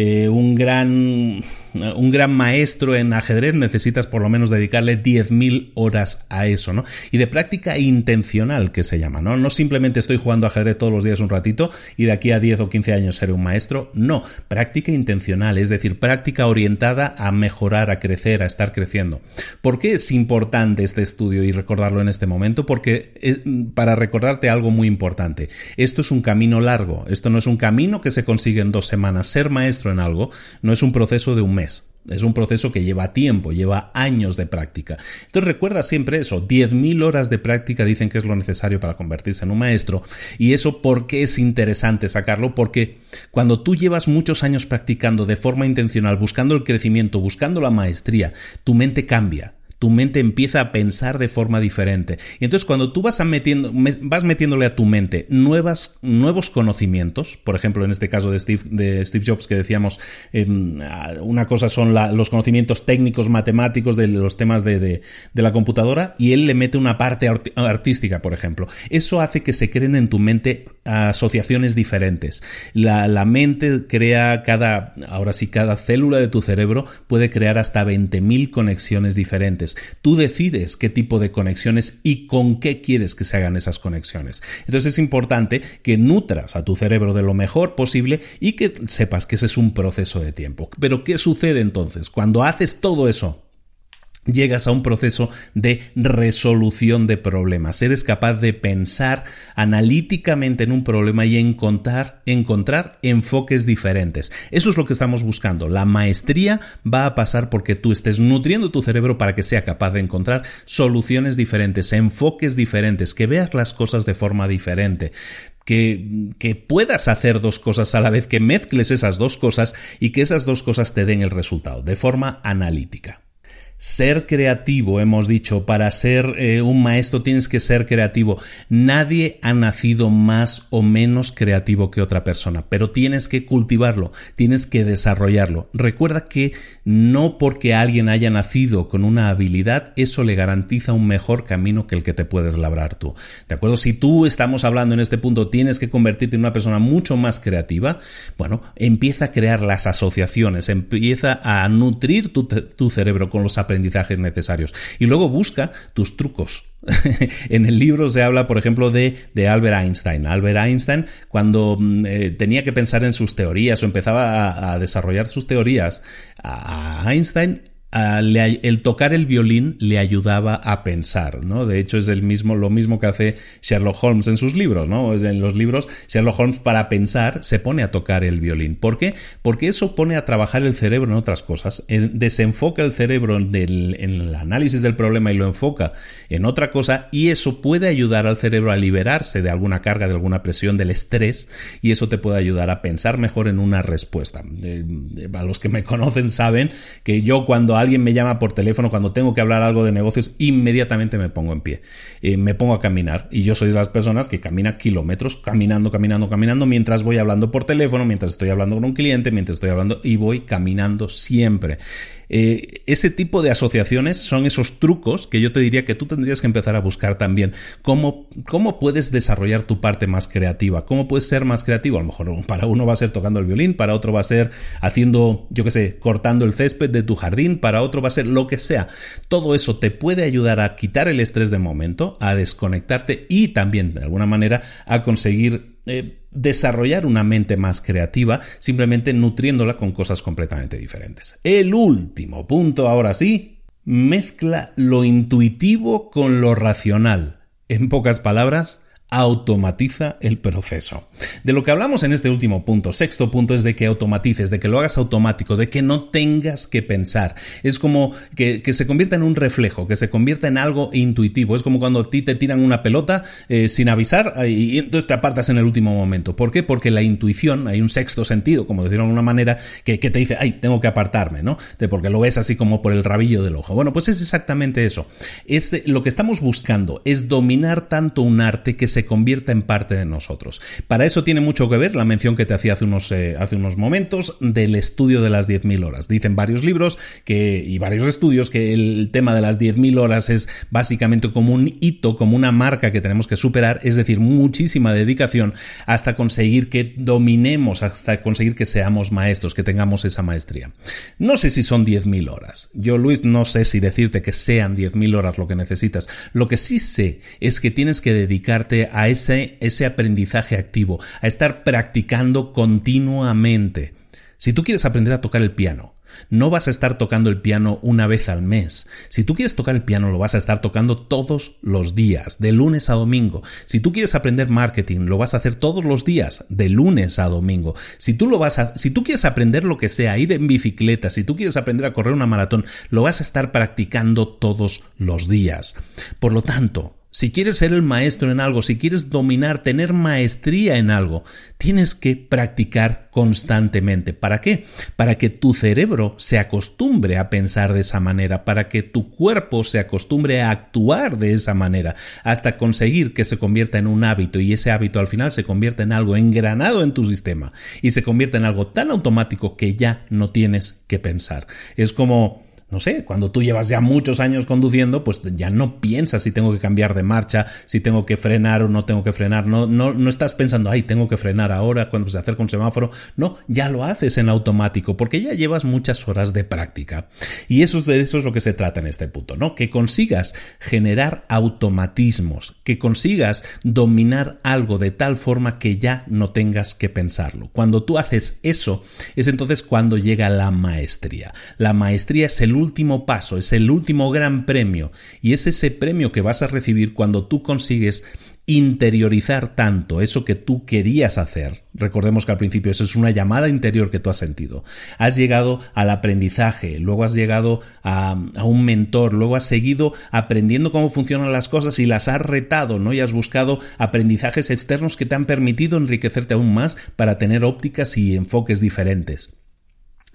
eh, un, gran, un gran maestro en ajedrez, necesitas por lo menos dedicarle 10.000 horas a eso, ¿no? Y de práctica intencional, que se llama, ¿no? No simplemente estoy jugando ajedrez todos los días un ratito y de aquí a 10 o 15 años seré un maestro, no, práctica intencional, es decir, práctica orientada a mejorar, a crecer, a estar creciendo. ¿Por qué es importante este estudio y recordarlo en este momento? Porque para recordarte algo muy importante, esto es un camino largo, esto no es un camino que se consigue en dos semanas. Ser maestro en algo no es un proceso de un mes. Es un proceso que lleva tiempo, lleva años de práctica. Entonces recuerda siempre eso, 10.000 horas de práctica dicen que es lo necesario para convertirse en un maestro. ¿Y eso por qué es interesante sacarlo? Porque cuando tú llevas muchos años practicando de forma intencional, buscando el crecimiento, buscando la maestría, tu mente cambia tu mente empieza a pensar de forma diferente. Y entonces cuando tú vas, metiendo, vas metiéndole a tu mente nuevas, nuevos conocimientos, por ejemplo en este caso de Steve, de Steve Jobs que decíamos, em, una cosa son los conocimientos técnicos, matemáticos de los temas de, de, la computadora y él le mete una parte artística, por ejemplo. Eso hace que se creen en tu mente asociaciones diferentes. La, la mente crea cada, ahora sí, cada célula de tu cerebro puede crear hasta 20.000 conexiones diferentes. Tú decides qué tipo de conexiones y con qué quieres que se hagan esas conexiones. Entonces es importante que nutras a tu cerebro de lo mejor posible y que sepas que ese es un proceso de tiempo. Pero ¿qué sucede entonces? Cuando haces todo eso llegas a un proceso de resolución de problemas. Eres capaz de pensar analíticamente en un problema y encontrar, enfoques diferentes. Eso es lo que estamos buscando. La maestría va a pasar porque tú estés nutriendo tu cerebro para que sea capaz de encontrar soluciones diferentes, enfoques diferentes, que veas las cosas de forma diferente. Que, que, puedas hacer dos cosas a la vez, que mezcles esas dos cosas y que esas dos cosas te den el resultado de forma analítica. Ser creativo, hemos dicho, para ser eh, un maestro tienes que ser creativo. Nadie ha nacido más o menos creativo que otra persona, pero tienes que cultivarlo, tienes que desarrollarlo. Recuerda que no porque alguien haya nacido con una habilidad, eso le garantiza un mejor camino que el que te puedes labrar tú. ¿De acuerdo? Si tú estamos hablando en este punto, tienes que convertirte en una persona mucho más creativa, bueno, empieza a crear las asociaciones, empieza a nutrir tu, tu cerebro con los aprendizajes necesarios. Y luego busca tus trucos. en el libro se habla, por ejemplo, de, de Albert Einstein. Albert Einstein, cuando mm, eh, tenía que pensar en sus teorías o empezaba a, desarrollar sus teorías, a Einstein el tocar el violín le ayudaba a pensar, ¿no? De hecho, es el mismo, lo mismo que hace Sherlock Holmes en sus libros, ¿no? En los libros, Sherlock Holmes para pensar se pone a tocar el violín. ¿Por qué? Porque eso pone a trabajar el cerebro en otras cosas. Desenfoca el cerebro en el análisis del problema y lo enfoca en otra cosa y eso puede ayudar al cerebro a liberarse de alguna carga, de alguna presión, del estrés y eso te puede ayudar a pensar mejor en una respuesta. a los que me conocen saben que yo cuando alguien me llama por teléfono, cuando tengo que hablar algo de negocios, inmediatamente me pongo en pie. Eh, me pongo a caminar. Y yo soy de las personas que camina kilómetros, caminando, caminando, caminando, mientras voy hablando por teléfono, mientras estoy hablando con un cliente, mientras estoy hablando y voy caminando siempre. Eh, ese tipo de asociaciones son esos trucos que yo te diría que tú tendrías que empezar a buscar también. ¿Cómo, cómo puedes desarrollar tu parte más creativa? ¿Cómo puedes ser más creativo? A lo mejor para uno va a ser tocando el violín, para otro va a ser haciendo, yo qué sé, cortando el césped de tu jardín, para otro va a ser lo que sea. Todo eso te puede ayudar a quitar el estrés de momento, a desconectarte y también de alguna manera a conseguir eh, desarrollar una mente más creativa simplemente nutriéndola con cosas completamente diferentes. El último punto, ahora sí, mezcla lo intuitivo con lo racional. En pocas palabras, automatiza el proceso. De lo que hablamos en este último punto, sexto punto, es de que automatices, de que lo hagas automático, de que no tengas que pensar. Es como que, se convierta en un reflejo, que se convierta en algo intuitivo. Es como cuando a ti te tiran una pelota eh, sin avisar y entonces te apartas en el último momento. ¿Por qué? Porque la intuición, hay un sexto sentido, como decirlo de una manera, que, te dice, ay, tengo que apartarme, ¿no? Porque lo ves así como por el rabillo del ojo. Bueno, pues es exactamente eso. Es lo que estamos buscando es dominar tanto un arte que se se convierta en parte de nosotros. Para eso tiene mucho que ver la mención que te hacía hace unos, eh, hace unos momentos del estudio de las 10.000 horas. Dicen varios libros que, y varios estudios que el tema de las 10.000 horas es básicamente como un hito, como una marca que tenemos que superar, es decir, muchísima dedicación hasta conseguir que dominemos, hasta conseguir que seamos maestros, que tengamos esa maestría. No sé si son 10.000 horas. Yo, Luis, no sé si decirte que sean 10.000 horas lo que necesitas. Lo que sí sé es que tienes que dedicarte a ese, ese aprendizaje activo, a estar practicando continuamente. Si tú quieres aprender a tocar el piano, no vas a estar tocando el piano una vez al mes. Si tú quieres tocar el piano, lo vas a estar tocando todos los días, de lunes a domingo. Si tú quieres aprender marketing, lo vas a hacer todos los días, de lunes a domingo. Si tú lo vas a, si tú quieres aprender lo que sea, ir en bicicleta, si tú quieres aprender a correr una maratón, lo vas a estar practicando todos los días. Por lo tanto, si quieres ser el maestro en algo, si quieres dominar, tener maestría en algo, tienes que practicar constantemente. ¿Para qué? Para que tu cerebro se acostumbre a pensar de esa manera, para que tu cuerpo se acostumbre a actuar de esa manera, hasta conseguir que se convierta en un hábito y ese hábito al final se convierta en algo engranado en tu sistema y se convierta en algo tan automático que ya no tienes que pensar. Es como no sé, cuando tú llevas ya muchos años conduciendo, pues ya no piensas si tengo que cambiar de marcha, si tengo que frenar o no tengo que frenar, no, no, no estás pensando, ay, tengo que frenar ahora cuando se acerca un semáforo, no, ya lo haces en automático, porque ya llevas muchas horas de práctica. Y eso, de eso es lo que se trata en este punto, ¿no? Que consigas generar automatismos, que consigas dominar algo de tal forma que ya no tengas que pensarlo. Cuando tú haces eso, es entonces cuando llega la maestría. La maestría es el último paso, es el último gran premio y es ese premio que vas a recibir cuando tú consigues interiorizar tanto eso que tú querías hacer. Recordemos que al principio eso es una llamada interior que tú has sentido. Has llegado al aprendizaje, luego has llegado a, un mentor, luego has seguido aprendiendo cómo funcionan las cosas y las has retado, ¿no? Y has buscado aprendizajes externos que te han permitido enriquecerte aún más para tener ópticas y enfoques diferentes.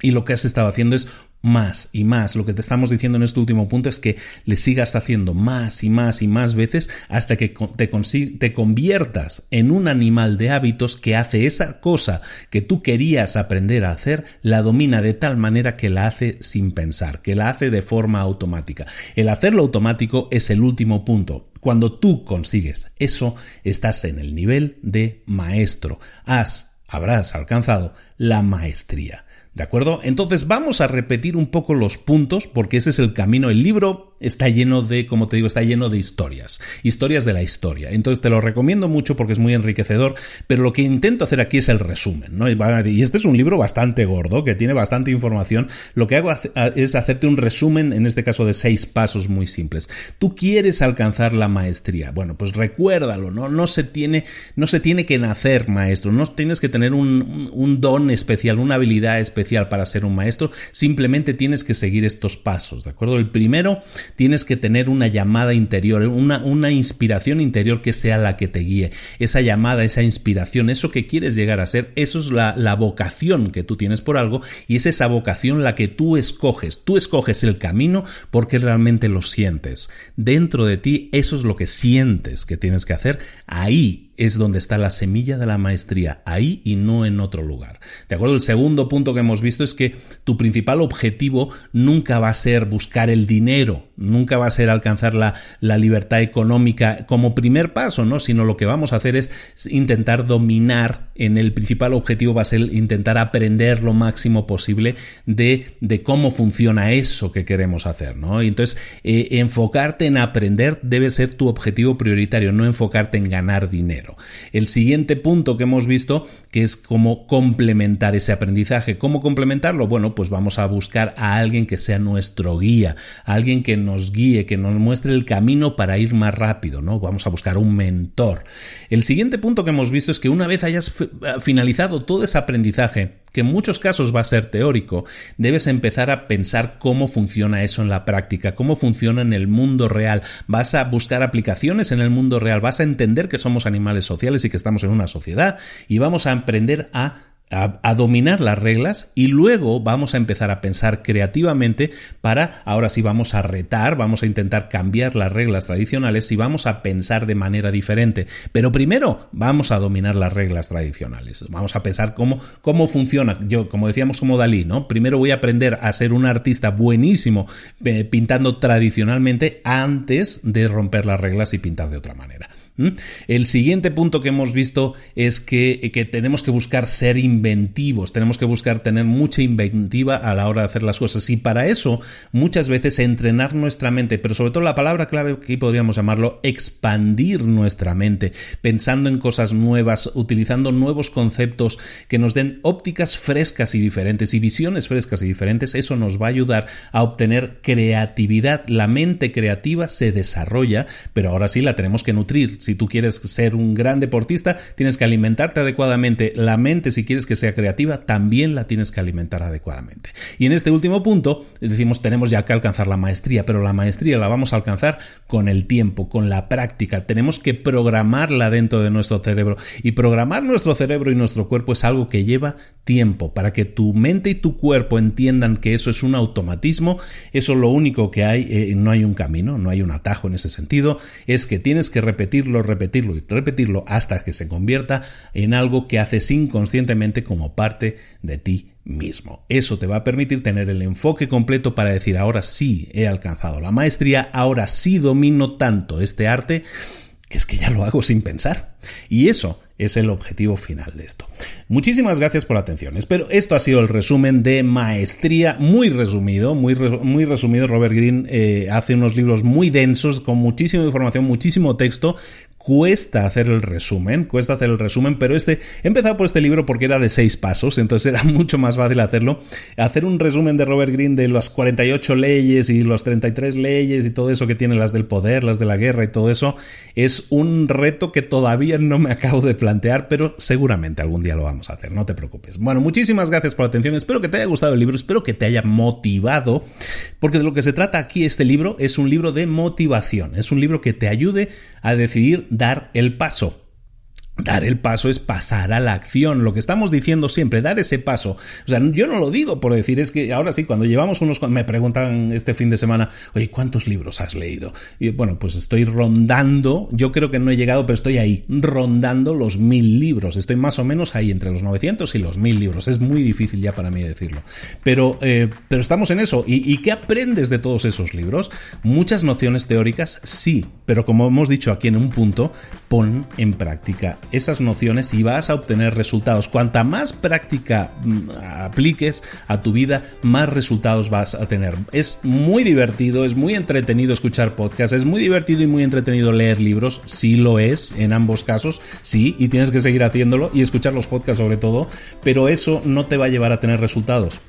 Y lo que has estado haciendo es más y más. Lo que te estamos diciendo en este último punto es que le sigas haciendo más y más y más veces hasta que te, te, conviertas en un animal de hábitos que hace esa cosa que tú querías aprender a hacer, la domina de tal manera que la hace sin pensar, que la hace de forma automática. El hacerlo automático es el último punto. Cuando tú consigues eso, estás en el nivel de maestro. Has, habrás alcanzado la maestría. ¿De acuerdo? Entonces vamos a repetir un poco los puntos porque ese es el camino. El libro está lleno de, como te digo, está lleno de historias, historias de la historia. Entonces te lo recomiendo mucho porque es muy enriquecedor, pero lo que intento hacer aquí es el resumen, ¿no? Y este es un libro bastante gordo, que tiene bastante información. Lo que hago es hacerte un resumen, en este caso de seis pasos muy simples. Tú quieres alcanzar la maestría. Bueno, pues recuérdalo, ¿no? No se tiene, no se tiene que nacer maestro, no tienes que tener un, un don especial, una habilidad especial para ser un maestro, simplemente tienes que seguir estos pasos, ¿de acuerdo? El primero tienes que tener una llamada interior, una, una inspiración interior que sea la que te guíe. Esa llamada, esa inspiración, eso que quieres llegar a ser, eso es la, la vocación que tú tienes por algo y es esa vocación la que tú escoges. Tú escoges el camino porque realmente lo sientes. Dentro de ti, eso es lo que sientes que tienes que hacer. Ahí es donde está la semilla de la maestría, ahí y no en otro lugar. ¿De acuerdo? El segundo punto que hemos visto es que tu principal objetivo nunca va a ser buscar el dinero, nunca va a ser alcanzar la, la libertad económica como primer paso, ¿no? Sino lo que vamos a hacer es intentar dominar, en el principal objetivo va a ser intentar aprender lo máximo posible de, de cómo funciona eso que queremos hacer, ¿no? Entonces, eh, enfocarte en aprender debe ser tu objetivo prioritario, no enfocarte en ganar dinero. El siguiente punto que hemos visto, que es cómo complementar ese aprendizaje. ¿Cómo complementarlo? Bueno, pues vamos a buscar a alguien que sea nuestro guía, alguien que nos guíe, que nos muestre el camino para ir más rápido, ¿no? Vamos a buscar un mentor. El siguiente punto que hemos visto es que una vez hayas finalizado todo ese aprendizaje, que en muchos casos va a ser teórico, debes empezar a pensar cómo funciona eso en la práctica, cómo funciona en el mundo real. Vas a buscar aplicaciones en el mundo real, vas a entender que somos animales sociales y que estamos en una sociedad y vamos a aprender a a, dominar las reglas y luego vamos a empezar a pensar creativamente para, ahora sí vamos a retar, vamos a intentar cambiar las reglas tradicionales y vamos a pensar de manera diferente. Pero primero vamos a dominar las reglas tradicionales. Vamos a pensar cómo, cómo funciona. Yo, como decíamos como Dalí, ¿no? Primero voy a aprender a ser un artista buenísimo eh, pintando tradicionalmente antes de romper las reglas y pintar de otra manera. El siguiente punto que hemos visto es que, que, tenemos que buscar ser inventivos, tenemos que buscar tener mucha inventiva a la hora de hacer las cosas. Y para eso muchas veces entrenar nuestra mente, pero sobre todo la palabra clave que podríamos llamarlo expandir nuestra mente, pensando en cosas nuevas, utilizando nuevos conceptos que nos den ópticas frescas y diferentes y visiones frescas y diferentes, eso nos va a ayudar a obtener creatividad. La mente creativa se desarrolla, pero ahora sí la tenemos que nutrir si tú quieres ser un gran deportista, tienes que alimentarte adecuadamente. La mente, si quieres que sea creativa, también la tienes que alimentar adecuadamente. Y en este último punto, decimos, tenemos ya que alcanzar la maestría, pero la maestría la vamos a alcanzar con el tiempo, con la práctica. Tenemos que programarla dentro de nuestro cerebro. Y programar nuestro cerebro y nuestro cuerpo es algo que lleva tiempo para que tu mente y tu cuerpo entiendan que eso es un automatismo. Eso lo único que hay, eh, no hay un camino, no hay un atajo en ese sentido, es que tienes que repetirlo repetirlo y repetirlo hasta que se convierta en algo que haces inconscientemente como parte de ti mismo. Eso te va a permitir tener el enfoque completo para decir ahora sí he alcanzado la maestría, ahora sí domino tanto este arte que es que ya lo hago sin pensar. Y eso es el objetivo final de esto. Muchísimas gracias por la atención. Espero esto ha sido el resumen de Maestría, muy resumido, muy, muy resumido. Robert Greene eh, hace unos libros muy densos, con muchísima información, muchísimo texto, cuesta hacer el resumen, cuesta hacer el resumen, pero este, he empezado por este libro porque era de seis pasos, entonces era mucho más fácil hacerlo. Hacer un resumen de Robert Greene de las 48 leyes y las 33 leyes y todo eso que tiene las del poder, las de la guerra y todo eso, es un reto que todavía no me acabo de plantear, pero seguramente algún día lo vamos a hacer, no te preocupes. Bueno, muchísimas gracias por la atención, espero que te haya gustado el libro, espero que te haya motivado, porque de lo que se trata aquí este libro es un libro de motivación, es un libro que te ayude a decidir dar el paso. Dar el paso es pasar a la acción, lo que estamos diciendo siempre, dar ese paso. O sea, yo no lo digo por decir, es que ahora sí, cuando llevamos unos... Me preguntan este fin de semana, oye, ¿cuántos libros has leído? Y bueno, pues estoy rondando, yo creo que no he llegado, pero estoy ahí, rondando los mil libros. Estoy más o menos ahí entre los 900 y los mil libros. Es muy difícil ya para mí decirlo. Pero, eh, pero estamos en eso. ¿Y, ¿Y qué aprendes de todos esos libros? Muchas nociones teóricas, sí, pero como hemos dicho aquí en un punto, pon en práctica esas nociones y vas a obtener resultados. Cuanta más práctica mm, apliques a tu vida, más resultados vas a tener. Es muy divertido, es muy entretenido escuchar podcasts, es muy divertido y muy entretenido leer libros, sí lo es en ambos casos, sí, y tienes que seguir haciéndolo y escuchar los podcasts sobre todo, pero eso no te va a llevar a tener resultados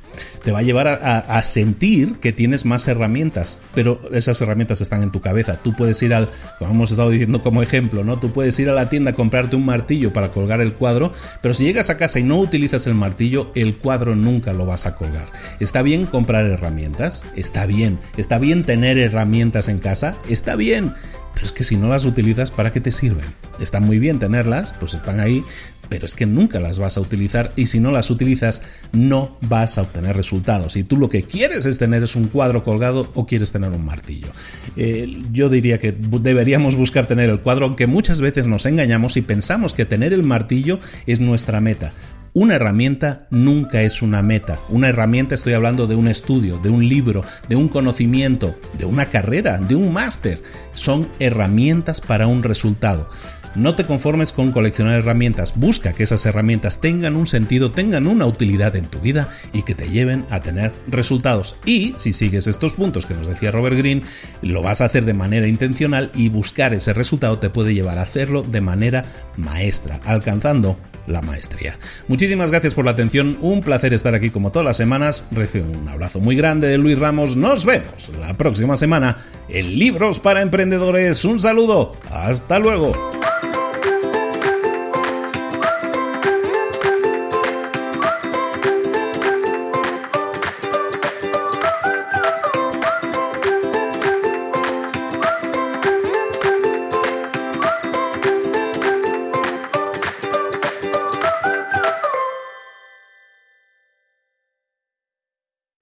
te va a llevar a, sentir que tienes más herramientas, pero esas herramientas están en tu cabeza. Tú puedes ir al, como hemos estado diciendo como ejemplo, ¿no? Tú puedes ir a la tienda a comprarte un martillo para colgar el cuadro, pero si llegas a casa y no utilizas el martillo, el cuadro nunca lo vas a colgar. Está bien comprar herramientas, está bien, está bien tener herramientas en casa, está bien. Pero es que si no las utilizas, ¿para qué te sirven? Está muy bien tenerlas, pues están ahí, pero es que nunca las vas a utilizar y si no las utilizas no vas a obtener resultados. Y tú lo que quieres es tener un cuadro colgado o quieres tener un martillo. Eh, yo diría que deberíamos buscar tener el cuadro, aunque muchas veces nos engañamos y pensamos que tener el martillo es nuestra meta. Una herramienta nunca es una meta. Una herramienta estoy hablando de un estudio, de un libro, de un conocimiento, de una carrera, de un máster. Son herramientas para un resultado. No te conformes con coleccionar herramientas, busca que esas herramientas tengan un sentido, tengan una utilidad en tu vida y que te lleven a tener resultados. Y si sigues estos puntos que nos decía Robert Greene, lo vas a hacer de manera intencional y buscar ese resultado te puede llevar a hacerlo de manera maestra, alcanzando la maestría. Muchísimas gracias por la atención, un placer estar aquí como todas las semanas. Recibo un abrazo muy grande de Luis Ramos. Nos vemos la próxima semana en Libros para Emprendedores. Un saludo, hasta luego.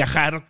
viajar